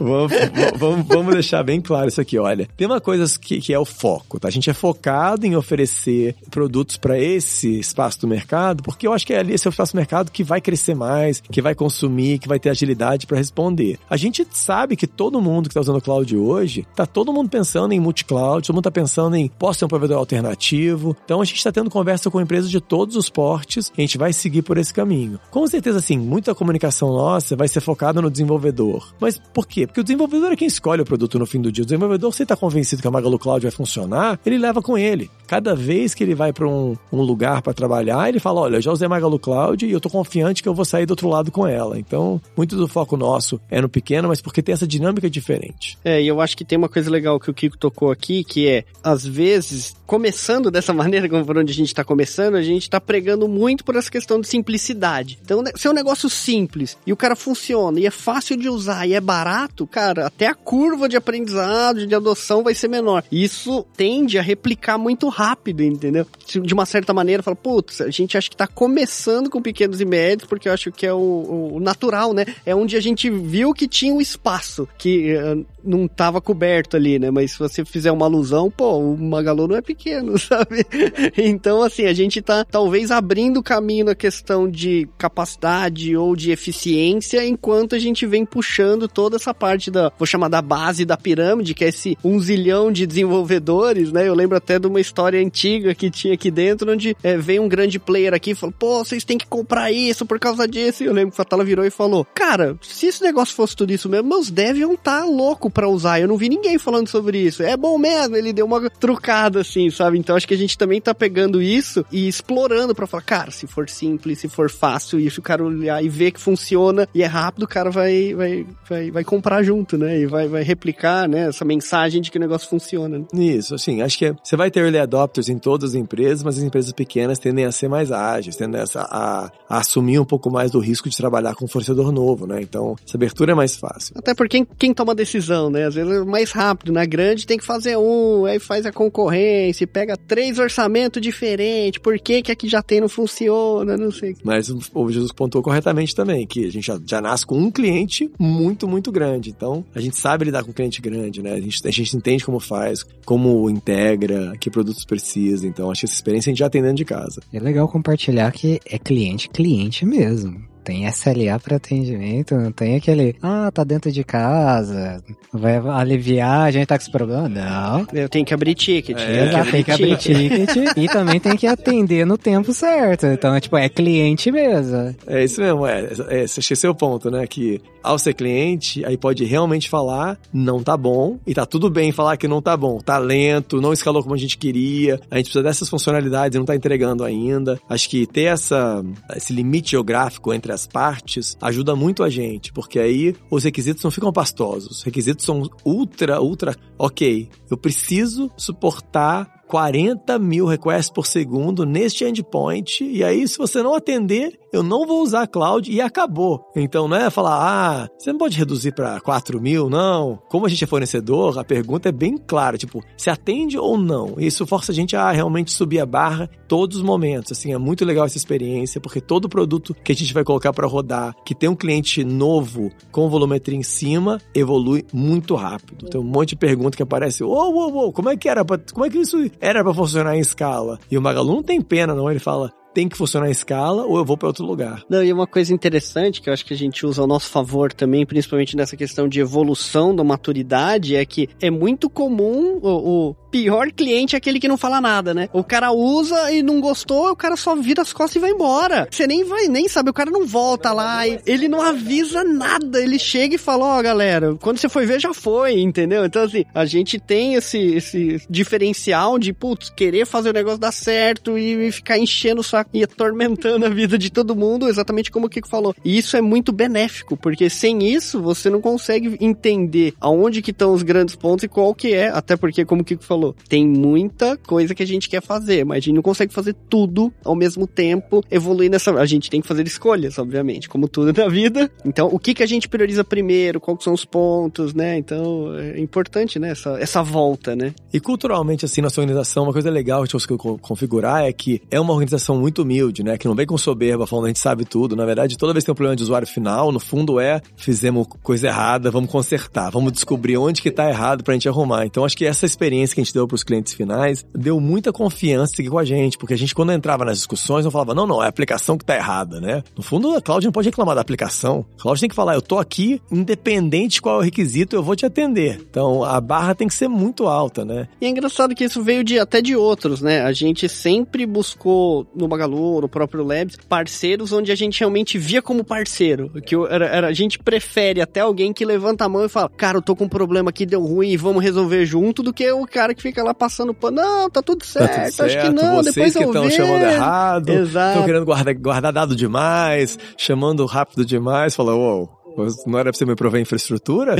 vamos, vamos, vamos, deixar bem claro isso aqui, olha. Tem uma coisa que, que é o foco, tá? A gente é focado em oferecer produtos para esse espaço do mercado, porque eu acho que é ali esse é o espaço do mercado que vai crescer mais, que vai consumir, que vai ter agilidade para responder. A gente sabe que todo mundo que está usando cloud hoje, tá todo mundo pensando em multi-cloud, todo mundo está pensando em posso ter um provedor alternativo. Então a gente está tendo conversa com empresas de todos os portes e a gente vai seguir por esse caminho. Com certeza, assim, muita comunicação nossa vai ser focada no desenvolvedor. Mas por quê? Porque o desenvolvedor é quem escolhe o produto no fim do dia. O desenvolvedor, se está convencido que a Magalu Cloud vai funcionar, ele leva com ele. Cada vez que ele vai para um, um, lugar para trabalhar, ele fala: Olha, já usei a Magalu Cloud e eu estou confiante que eu vou sair do outro lado com ela. Então, muito do foco nosso é no pequeno, mas porque tem essa dinâmica diferente. É, e eu acho que tem uma coisa legal que o Kiko tocou aqui, que é, às vezes, começando dessa maneira, como por onde a gente está começando, a gente está pregando muito por essa questão de simplicidade. Então, se é um negócio simples e o cara funciona e é fácil de usar e é barato, cara, até a curva de aprendizado, de adoção vai ser menor. Isso tende a replicar muito rápido, entendeu? De uma certa maneira, fala, putz, a gente acha que está começando com pequenos e médios, porque eu acho que é o, o, natural, né? É onde a gente viu que tinha um espaço que uh, não estava coberto ali, né? Mas se você fizer uma alusão, pô, o Magalu não é pequeno, sabe? Então, assim, a gente tá talvez abrindo caminho na questão de capacidade ou de eficiência, enquanto a gente vem puxando toda essa parte da, vou chamar da base da pirâmide, que é esse um zilhão de desenvolvedores, né? Eu lembro até de uma história antiga que tinha aqui dentro, onde é, veio um grande player aqui e falou, pô, vocês têm que comprar isso por causa disso. E eu lembro que o Fatala virou e falou, cara, se esse negócio fosse tudo isso mesmo, meus devs iam tá louco pra usar. Eu não vi ninguém falando sobre isso. É bom mesmo, ele deu uma trucada assim, sabe? Então acho que a gente também tá pegando isso e explorando para falar, cara, se for simples, se for fácil, e se o cara olhar e ver que funciona e é rápido, o cara vai, vai, vai, vai comprar junto, né? E vai, vai replicar, né? Essa mensagem de que o negócio funciona. Né? Isso, assim, acho que você vai ter early adopters em todas as empresas, mas as empresas pequenas tendem a ser mais ágeis, tendem a, a, a assumir um pouco mais do risco de trabalhar com um fornecedor novo, né? Então, essa abertura é mais fácil. Até porque quem, quem toma decisão, né? Às vezes é mais rápido. Na grande tem que fazer um, aí faz a concorrência, pega três orçamentos diferentes. Por que que aqui já tem não funciona? Não sei. Mas o Jesus pontuou corretamente também, que a gente já, já nasce com um cliente muito, muito grande. Então, a gente sabe lidar com cliente grande, né? A gente, a gente entende como faz, como integra, que produtos precisa. Então, acho que essa experiência a gente já tem dentro de casa. É legal compartilhar que é cliente, cliente mesmo tem SLA para atendimento, não tem aquele, ah, tá dentro de casa, vai aliviar, a gente tá com esse problema. Não. Eu tenho que abrir ticket. É, Exato, tem que abrir ticket e também tem que atender no tempo certo. Então, é tipo, é cliente mesmo. É isso mesmo, é. é esse é o ponto, né? Que ao ser cliente, aí pode realmente falar, não tá bom, e tá tudo bem falar que não tá bom. Tá lento, não escalou como a gente queria, a gente precisa dessas funcionalidades e não tá entregando ainda. Acho que ter essa, esse limite geográfico entre várias partes ajuda muito a gente, porque aí os requisitos não ficam pastosos. Os requisitos são ultra, ultra. Ok, eu preciso suportar 40 mil requests por segundo neste endpoint, e aí se você não atender, eu não vou usar a cloud e acabou. Então não é falar, ah, você não pode reduzir para 4 mil, não. Como a gente é fornecedor, a pergunta é bem clara, tipo, se atende ou não. Isso força a gente a realmente subir a barra todos os momentos. Assim, é muito legal essa experiência, porque todo produto que a gente vai colocar para rodar, que tem um cliente novo com volumetria em cima, evolui muito rápido. Tem um monte de pergunta que aparece, uou, uou, uou, como é que era, como é que isso era para funcionar em escala? E o Magalu não tem pena, não. Ele fala, tem que funcionar em escala ou eu vou para outro lugar. Não, e uma coisa interessante que eu acho que a gente usa ao nosso favor também, principalmente nessa questão de evolução da maturidade, é que é muito comum o, o pior cliente é aquele que não fala nada, né? O cara usa e não gostou, o cara só vira as costas e vai embora. Você nem vai, nem sabe, o cara não volta lá, e ele não avisa nada, ele chega e fala, ó, oh, galera, quando você foi ver já foi, entendeu? Então assim, a gente tem esse, esse diferencial de, putz, querer fazer o negócio dar certo e, e ficar enchendo o saco e atormentando a vida de todo mundo, exatamente como o Kiko falou. E isso é muito benéfico, porque sem isso você não consegue entender aonde que estão os grandes pontos e qual que é, até porque, como o Kiko falou, tem muita coisa que a gente quer fazer, mas a gente não consegue fazer tudo ao mesmo tempo, evoluir nessa... A gente tem que fazer escolhas, obviamente, como tudo na vida. Então, o que que a gente prioriza primeiro, quais são os pontos, né? Então, é importante, né? Essa, essa volta, né? E culturalmente, assim, nossa organização, uma coisa legal a gente configurar é que é uma organização muito muito humilde, né? Que não vem com soberba falando a gente sabe tudo. Na verdade, toda vez que tem um problema de usuário final, no fundo é fizemos coisa errada, vamos consertar, vamos descobrir onde que tá errado pra gente arrumar. Então acho que essa experiência que a gente deu pros clientes finais deu muita confiança aqui com a gente, porque a gente quando entrava nas discussões não falava, não, não, é a aplicação que tá errada, né? No fundo, a Cloud não pode reclamar da aplicação. A Cloud tem que falar, eu tô aqui, independente de qual é o requisito, eu vou te atender. Então a barra tem que ser muito alta, né? E é engraçado que isso veio de até de outros, né? A gente sempre buscou no Magalu, no próprio Labs, parceiros onde a gente realmente via como parceiro. Que era, era, a gente prefere até alguém que levanta a mão e fala, cara, eu tô com um problema aqui, deu ruim e vamos resolver junto, do que o cara que fica lá passando pano. Não, tá tudo certo, tá tudo certo. acho que não, Vocês depois que estão chamando errado, estão querendo guardar, guardar dado demais, chamando rápido demais, fala, uou, wow, não era pra você me provar infraestrutura?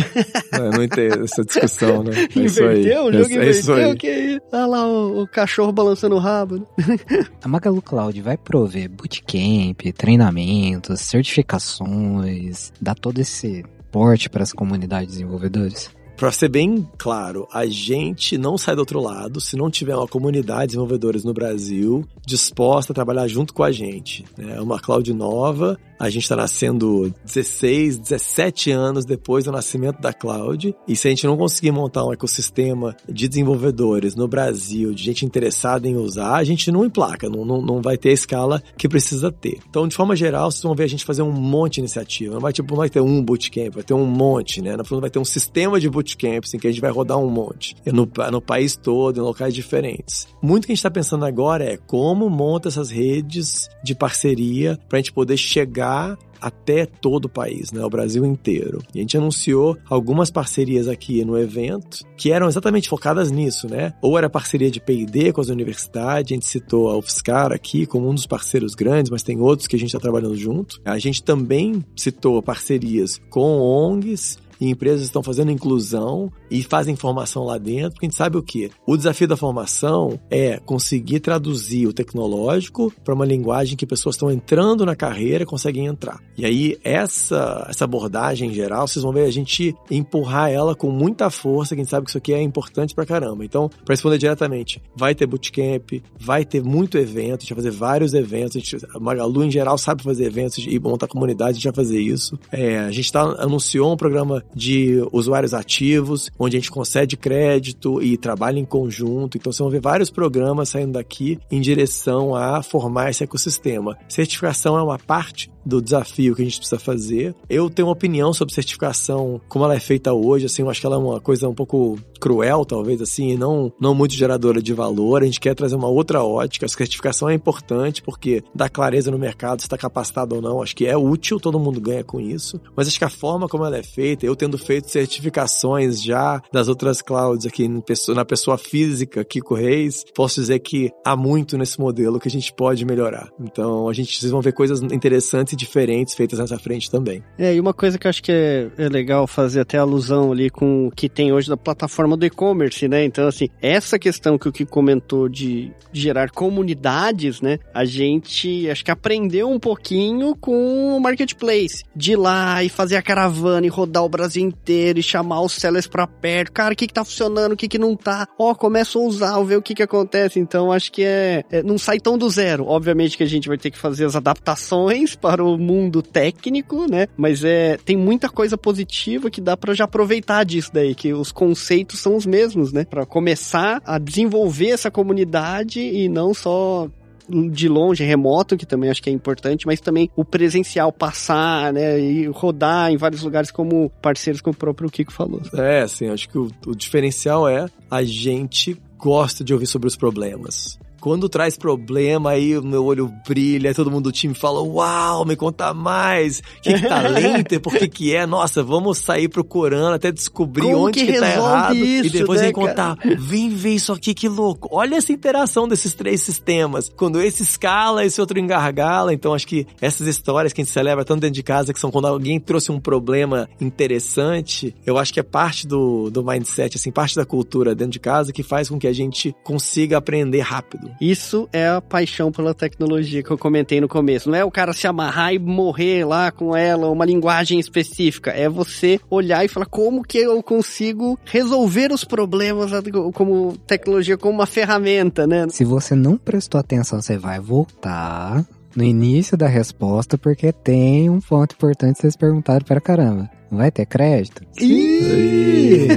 não, não entendo essa discussão, né? É inverteu? O jogo é, inverteu? O que é isso? Olha lá o, o, cachorro balançando o rabo. Né? A Magalu Cloud vai prover bootcamp, treinamentos, certificações, dar todo esse porte para as comunidades desenvolvedores? Para ser bem claro, a gente não sai do outro lado se não tiver uma comunidade de desenvolvedores no Brasil disposta a trabalhar junto com a gente. É uma cloud nova, a gente está nascendo 16, 17 anos depois do nascimento da cloud, e se a gente não conseguir montar um ecossistema de desenvolvedores no Brasil, de gente interessada em usar, a gente não emplaca, não, não, não vai ter a escala que precisa ter. Então, de forma geral, vocês vão ver a gente fazer um monte de iniciativa. Não vai, tipo, não vai ter um bootcamp, vai ter um monte, né? No fundo, vai ter um sistema de bootcamps em que a gente vai rodar um monte. No, no país todo, em locais diferentes. Muito que a gente está pensando agora é como monta essas redes de parceria para a gente poder chegar chegar até todo o país, né, o Brasil inteiro. E a gente anunciou algumas parcerias aqui no evento que eram exatamente focadas nisso, né? Ou era parceria de P&D com as universidades, a gente citou a UFSCar aqui como um dos parceiros grandes, mas tem outros que a gente está trabalhando junto. A gente também citou parcerias com ONGs, e empresas estão fazendo inclusão e fazem formação lá dentro, porque a gente sabe o que? O desafio da formação é conseguir traduzir o tecnológico para uma linguagem que pessoas estão entrando na carreira conseguem entrar. E aí, essa, essa abordagem em geral, vocês vão ver a gente empurrar ela com muita força, que a gente sabe que isso aqui é importante pra caramba. Então, para responder diretamente, vai ter bootcamp, vai ter muito evento, a gente vai fazer vários eventos, a, gente, a Magalu em geral sabe fazer eventos e montar comunidade, a gente vai fazer isso. É, a gente tá, anunciou um programa de usuários ativos, onde a gente concede crédito e trabalha em conjunto. Então, vocês vão ver vários programas saindo daqui em direção a formar esse ecossistema. Certificação é uma parte do desafio que a gente precisa fazer. Eu tenho uma opinião sobre certificação, como ela é feita hoje, assim, eu acho que ela é uma coisa um pouco cruel, talvez, assim, não, não muito geradora de valor. A gente quer trazer uma outra ótica. A certificação é importante porque dá clareza no mercado, se está capacitado ou não. Acho que é útil, todo mundo ganha com isso. Mas acho que a forma como ela é feita, eu tendo feito certificações já das outras clouds aqui na pessoa física, Kiko Reis, posso dizer que há muito nesse modelo que a gente pode melhorar. Então, a gente, vocês vão ver coisas interessantes diferentes feitas nessa frente também. É, e uma coisa que eu acho que é, é legal fazer até alusão ali com o que tem hoje da plataforma do e-commerce, né? Então, assim, essa questão que o que comentou de gerar comunidades, né? A gente acho que aprendeu um pouquinho com o marketplace. De ir lá e fazer a caravana e rodar o Brasil inteiro e chamar os sellers pra perto. Cara, o que que tá funcionando, o que que não tá? Ó, oh, começa a usar, ver o que que acontece. Então, acho que é, é, não sai tão do zero. Obviamente que a gente vai ter que fazer as adaptações para o mundo técnico, né? Mas é, tem muita coisa positiva que dá para já aproveitar disso daí, que os conceitos são os mesmos, né? Para começar a desenvolver essa comunidade e não só de longe, remoto, que também acho que é importante, mas também o presencial, passar, né, e rodar em vários lugares como parceiros, como o próprio Kiko falou. É, assim, acho que o, o diferencial é a gente gosta de ouvir sobre os problemas. Quando traz problema, aí o meu olho brilha, todo mundo do time fala: Uau, me conta mais. Que, que talento, tá por que que é? Nossa, vamos sair procurando até descobrir Como onde que, que tá errado. Isso, e depois né, vem contar: Vem ver isso aqui, que louco. Olha essa interação desses três sistemas. Quando esse escala, esse outro engargala. Então, acho que essas histórias que a gente celebra tanto dentro de casa, que são quando alguém trouxe um problema interessante, eu acho que é parte do, do mindset, assim, parte da cultura dentro de casa que faz com que a gente consiga aprender rápido. Isso é a paixão pela tecnologia que eu comentei no começo. Não é o cara se amarrar e morrer lá com ela, uma linguagem específica. É você olhar e falar como que eu consigo resolver os problemas como tecnologia, como uma ferramenta, né? Se você não prestou atenção, você vai voltar no início da resposta, porque tem um ponto importante que vocês perguntaram para caramba. Vai ter crédito? Ih!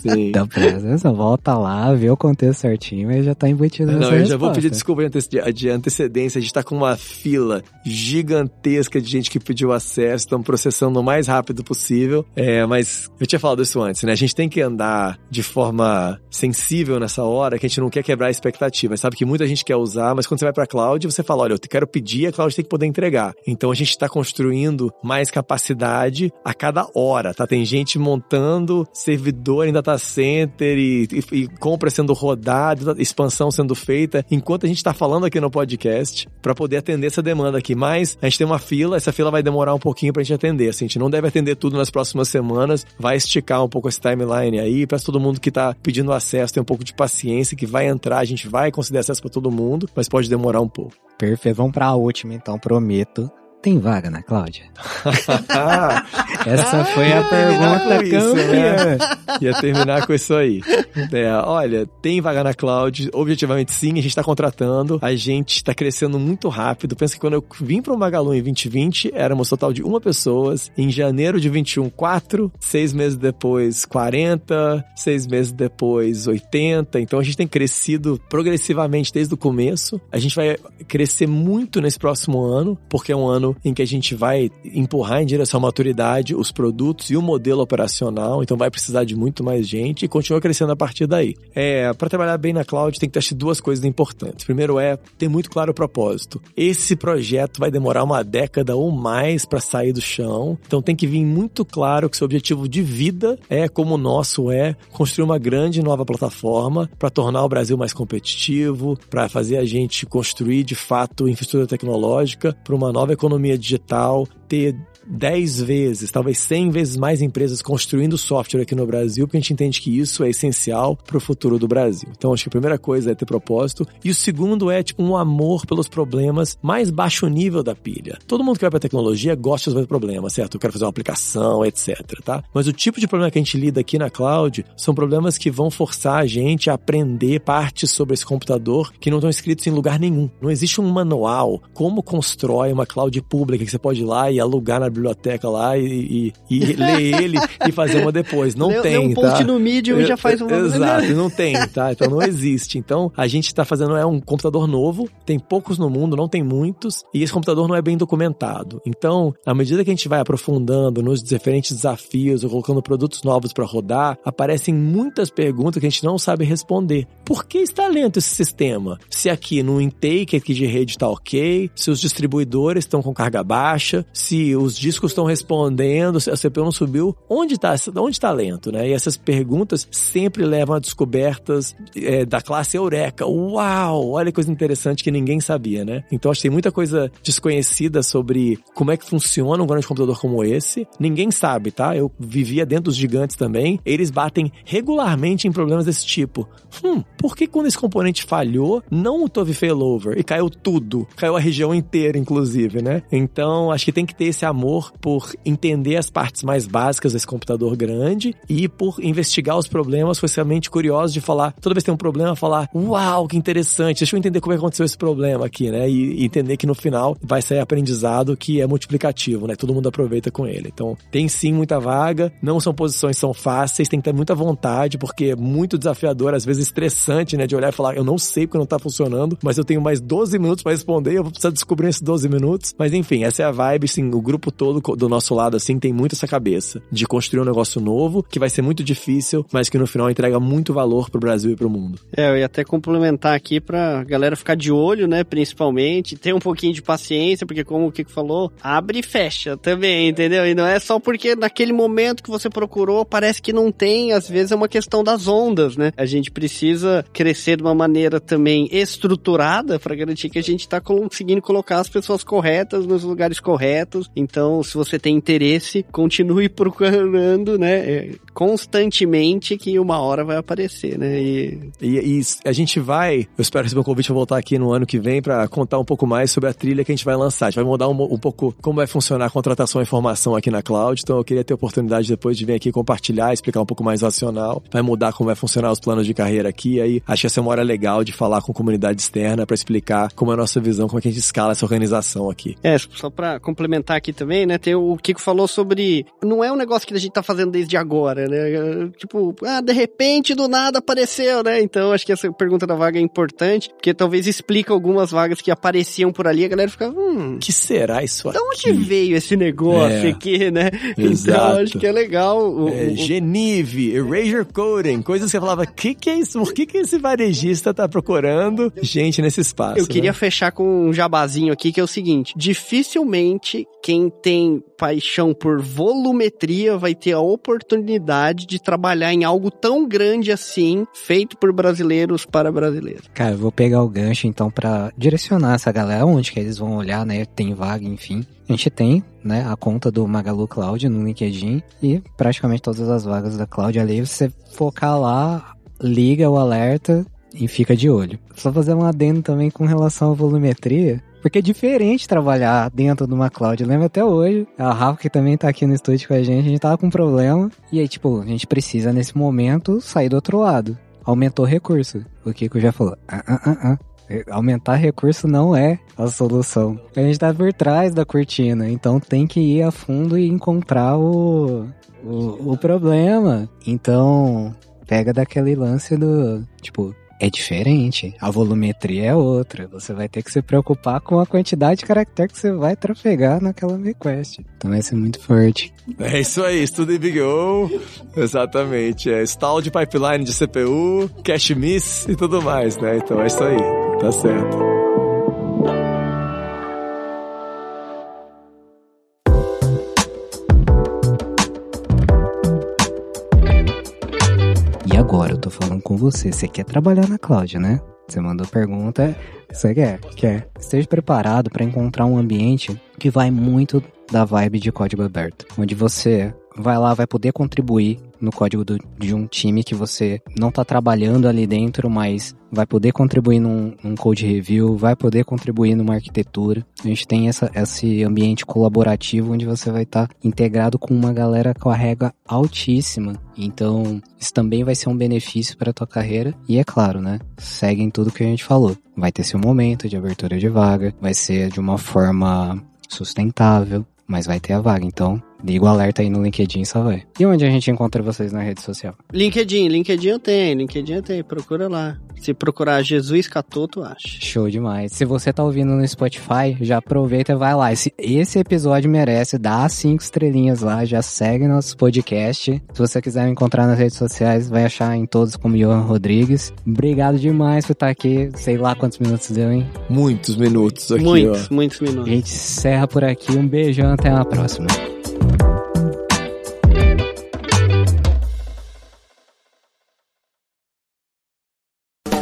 Sim. Então, presta atenção, volta lá, vê o contexto certinho e já tá embutido nessa Não, eu resposta. já vou pedir desculpa de antecedência. A gente tá com uma fila gigantesca de gente que pediu acesso, estamos processando o mais rápido possível. É, mas eu tinha falado isso antes, né? A gente tem que andar de forma sensível nessa hora, que a gente não quer quebrar a expectativa. Sabe que muita gente quer usar, mas quando você vai pra cloud, você fala, olha, eu quero pedir, a cloud tem que poder entregar. Então a gente está construindo mais capacidade a cada hora, tá? Tem gente montando servidor em data center e, e, e compra sendo rodada, expansão sendo feita, enquanto a gente está falando aqui no podcast, para poder atender essa demanda aqui. Mas a gente tem uma fila, essa fila vai demorar um pouquinho pra gente atender. Assim, a gente não deve atender tudo nas próximas semanas, vai esticar um pouco esse timeline aí, para todo mundo que tá pedindo acesso ter um pouco de paciência, que vai entrar, a gente vai conceder acesso para todo mundo, mas pode demorar um pouco. Perfeito, vamos para a última então, prometo. Tem vaga na Cláudia? Essa foi a pergunta isso, campeã. né? Ia terminar com isso aí. É, olha, tem vaga na cloud, objetivamente sim, a gente está contratando, a gente está crescendo muito rápido. Pensa que quando eu vim para o Magalu em 2020, éramos total de uma pessoas. Em janeiro de 21, quatro. Seis meses depois, 40. Seis meses depois, 80. Então a gente tem crescido progressivamente desde o começo. A gente vai crescer muito nesse próximo ano, porque é um ano em que a gente vai empurrar em direção à maturidade os produtos e o modelo operacional, então vai precisar de muito mais gente e continua crescendo a partir daí. É, para trabalhar bem na cloud tem que ter duas coisas importantes. Primeiro é ter muito claro o propósito. Esse projeto vai demorar uma década ou mais para sair do chão, então tem que vir muito claro que seu objetivo de vida é como o nosso é construir uma grande nova plataforma para tornar o Brasil mais competitivo, para fazer a gente construir de fato infraestrutura tecnológica para uma nova economia digital, ter 10 vezes, talvez 100 vezes mais empresas construindo software aqui no Brasil, porque a gente entende que isso é essencial para o futuro do Brasil. Então, acho que a primeira coisa é ter propósito. E o segundo é, tipo, um amor pelos problemas mais baixo nível da pilha. Todo mundo que vai para tecnologia gosta de resolver problemas, certo? Eu quero fazer uma aplicação, etc, tá? Mas o tipo de problema que a gente lida aqui na cloud são problemas que vão forçar a gente a aprender partes sobre esse computador que não estão escritos em lugar nenhum. Não existe um manual como constrói uma cloud pública que você pode ir lá e alugar na biblioteca lá e, e, e ler ele e fazer uma depois. Não Lê- tem, lê um post tá? no Medium e já faz uma- Exato, não tem, tá? Então não existe. Então a gente está fazendo é um computador novo, tem poucos no mundo, não tem muitos, e esse computador não é bem documentado. Então, à medida que a gente vai aprofundando nos diferentes desafios ou colocando produtos novos para rodar, aparecem muitas perguntas que a gente não sabe responder. Por que está lento esse sistema? Se aqui no intake aqui de rede está ok, se os distribuidores estão com carga baixa, se os discos estão respondendo, a CPU não subiu. Onde está onde tá lento, né? E essas perguntas sempre levam a descobertas é, da classe Eureka. Uau! Olha que coisa interessante que ninguém sabia, né? Então acho que tem muita coisa desconhecida sobre como é que funciona um grande computador como esse. Ninguém sabe, tá? Eu vivia dentro dos gigantes também. Eles batem regularmente em problemas desse tipo. Hum, por que quando esse componente falhou, não teve failover e caiu tudo? Caiu a região inteira, inclusive, né? Então acho que tem que ter esse amor por entender as partes mais básicas desse computador grande e por investigar os problemas, foi realmente curioso de falar, toda vez que tem um problema, falar, uau, que interessante, deixa eu entender como é que aconteceu esse problema aqui, né? E, entender que no final vai sair aprendizado que é multiplicativo, né? Todo mundo aproveita com ele. Então, tem sim muita vaga, não são posições são fáceis, tem que ter muita vontade, porque é muito desafiador, às vezes estressante, né? De olhar e falar, eu não sei porque não tá funcionando, mas eu tenho mais 12 minutos para responder, eu vou precisar descobrir esses 12 minutos. Mas enfim, essa é a vibe, sim, o grupo todo do nosso lado, assim, tem muito essa cabeça de construir um negócio novo, que vai ser muito difícil, mas que no final entrega muito valor pro Brasil e pro mundo. É, eu ia até complementar aqui pra galera ficar de olho, né, principalmente, ter um pouquinho de paciência, porque como o Kiko falou, abre e fecha também, entendeu? E não é só porque naquele momento que você procurou, parece que não tem, às vezes é uma questão das ondas, né? A gente precisa crescer de uma maneira também estruturada para garantir que a gente tá conseguindo colocar as pessoas corretas nos lugares corretos. Então, se você tem interesse, continue procurando, né, é, constantemente que uma hora vai aparecer, né? E... E, e a gente vai, eu espero receber um convite para voltar aqui no ano que vem para contar um pouco mais sobre a trilha que a gente vai lançar. A gente vai mudar um, um, pouco como vai funcionar a contratação e informação aqui na cloud. Então eu queria ter a oportunidade depois de vir aqui compartilhar, explicar um pouco mais racional. Vai mudar como vai funcionar os planos de carreira aqui. Aí acho que essa é uma hora legal de falar com comunidade externa para explicar como é a nossa visão, como é que a gente escala essa organização aqui. É, só para complementar aqui também, né? Tem o Kiko falou sobre. Não é um negócio que a gente tá fazendo desde agora, né? Tipo, ah, de repente do nada apareceu, né? Então acho que essa pergunta da vaga é importante, porque talvez explica algumas vagas que apareciam por ali, a galera fica, hum. que será isso aqui? De onde veio esse negócio é, aqui, né? Exato. Então acho que é legal. O, é, o, Genive, Erasure Coding, coisas que você falava, que que é isso? Por que que esse varejista tá procurando gente nesse espaço? Eu queria né? fechar com um jabazinho aqui, que é o seguinte, dificilmente quem tem paixão por volumetria vai ter a oportunidade de trabalhar em algo tão grande assim, feito por brasileiros para brasileiros. Cara, eu vou pegar o gancho então para direcionar essa galera onde que eles vão olhar, né? Tem vaga, enfim. A gente tem, né, a conta do Magalu Cloud no LinkedIn e praticamente todas as vagas da Cloud ali, você focar lá, liga o alerta e fica de olho. Só fazer um adendo também com relação à volumetria. Porque é diferente trabalhar dentro de uma cloud. Eu lembro até hoje, a Rafa que também tá aqui no estúdio com a gente, a gente tava com um problema. E aí, tipo, a gente precisa nesse momento sair do outro lado. Aumentou recurso. O Kiko já falou, ah, ah, ah, ah. Aumentar recurso não é a solução. A gente tá por trás da cortina, então tem que ir a fundo e encontrar o, o, o problema. Então, pega daquele lance do, tipo, é diferente. A volumetria é outra. Você vai ter que se preocupar com a quantidade de caractere que você vai trafegar naquela request. Então vai ser muito forte. É isso aí, estudo em Big O. Exatamente. É stall de pipeline de CPU, cache miss e tudo mais, né? Então é isso aí. Tá certo. Com você. Você quer trabalhar na cloud, né? Você mandou pergunta, você quer? Quer. Esteja preparado para encontrar um ambiente que vai muito da vibe de código aberto, onde você vai lá, vai poder contribuir no código do, de um time que você não está trabalhando ali dentro, mas vai poder contribuir num, num, code review, vai poder contribuir numa arquitetura. A gente tem essa, esse ambiente colaborativo onde você vai estar tá integrado com uma galera com a régua altíssima. Então, isso também vai ser um benefício para a tua carreira. E é claro, né? Seguem tudo que a gente falou. Vai ter seu momento de abertura de vaga, vai ser de uma forma sustentável, mas vai ter a vaga. Então, liga o alerta aí no LinkedIn só vai. E onde a gente encontra vocês na rede social? LinkedIn, LinkedIn eu tenho, LinkedIn eu tenho, procura lá. Se procurar Jesus Catoto, acha. Show demais. Se você tá ouvindo no Spotify, já aproveita e vai lá. Esse, esse episódio merece dar cinco estrelinhas lá, já segue nosso podcast. Se você quiser me encontrar nas redes sociais, vai achar em todos como Johan Rodrigues. Obrigado demais por estar aqui. Sei lá quantos minutos deu, hein? Muitos minutos aqui, muitos, ó. muitos A minutos. gente encerra por aqui. Um beijão, até a próxima.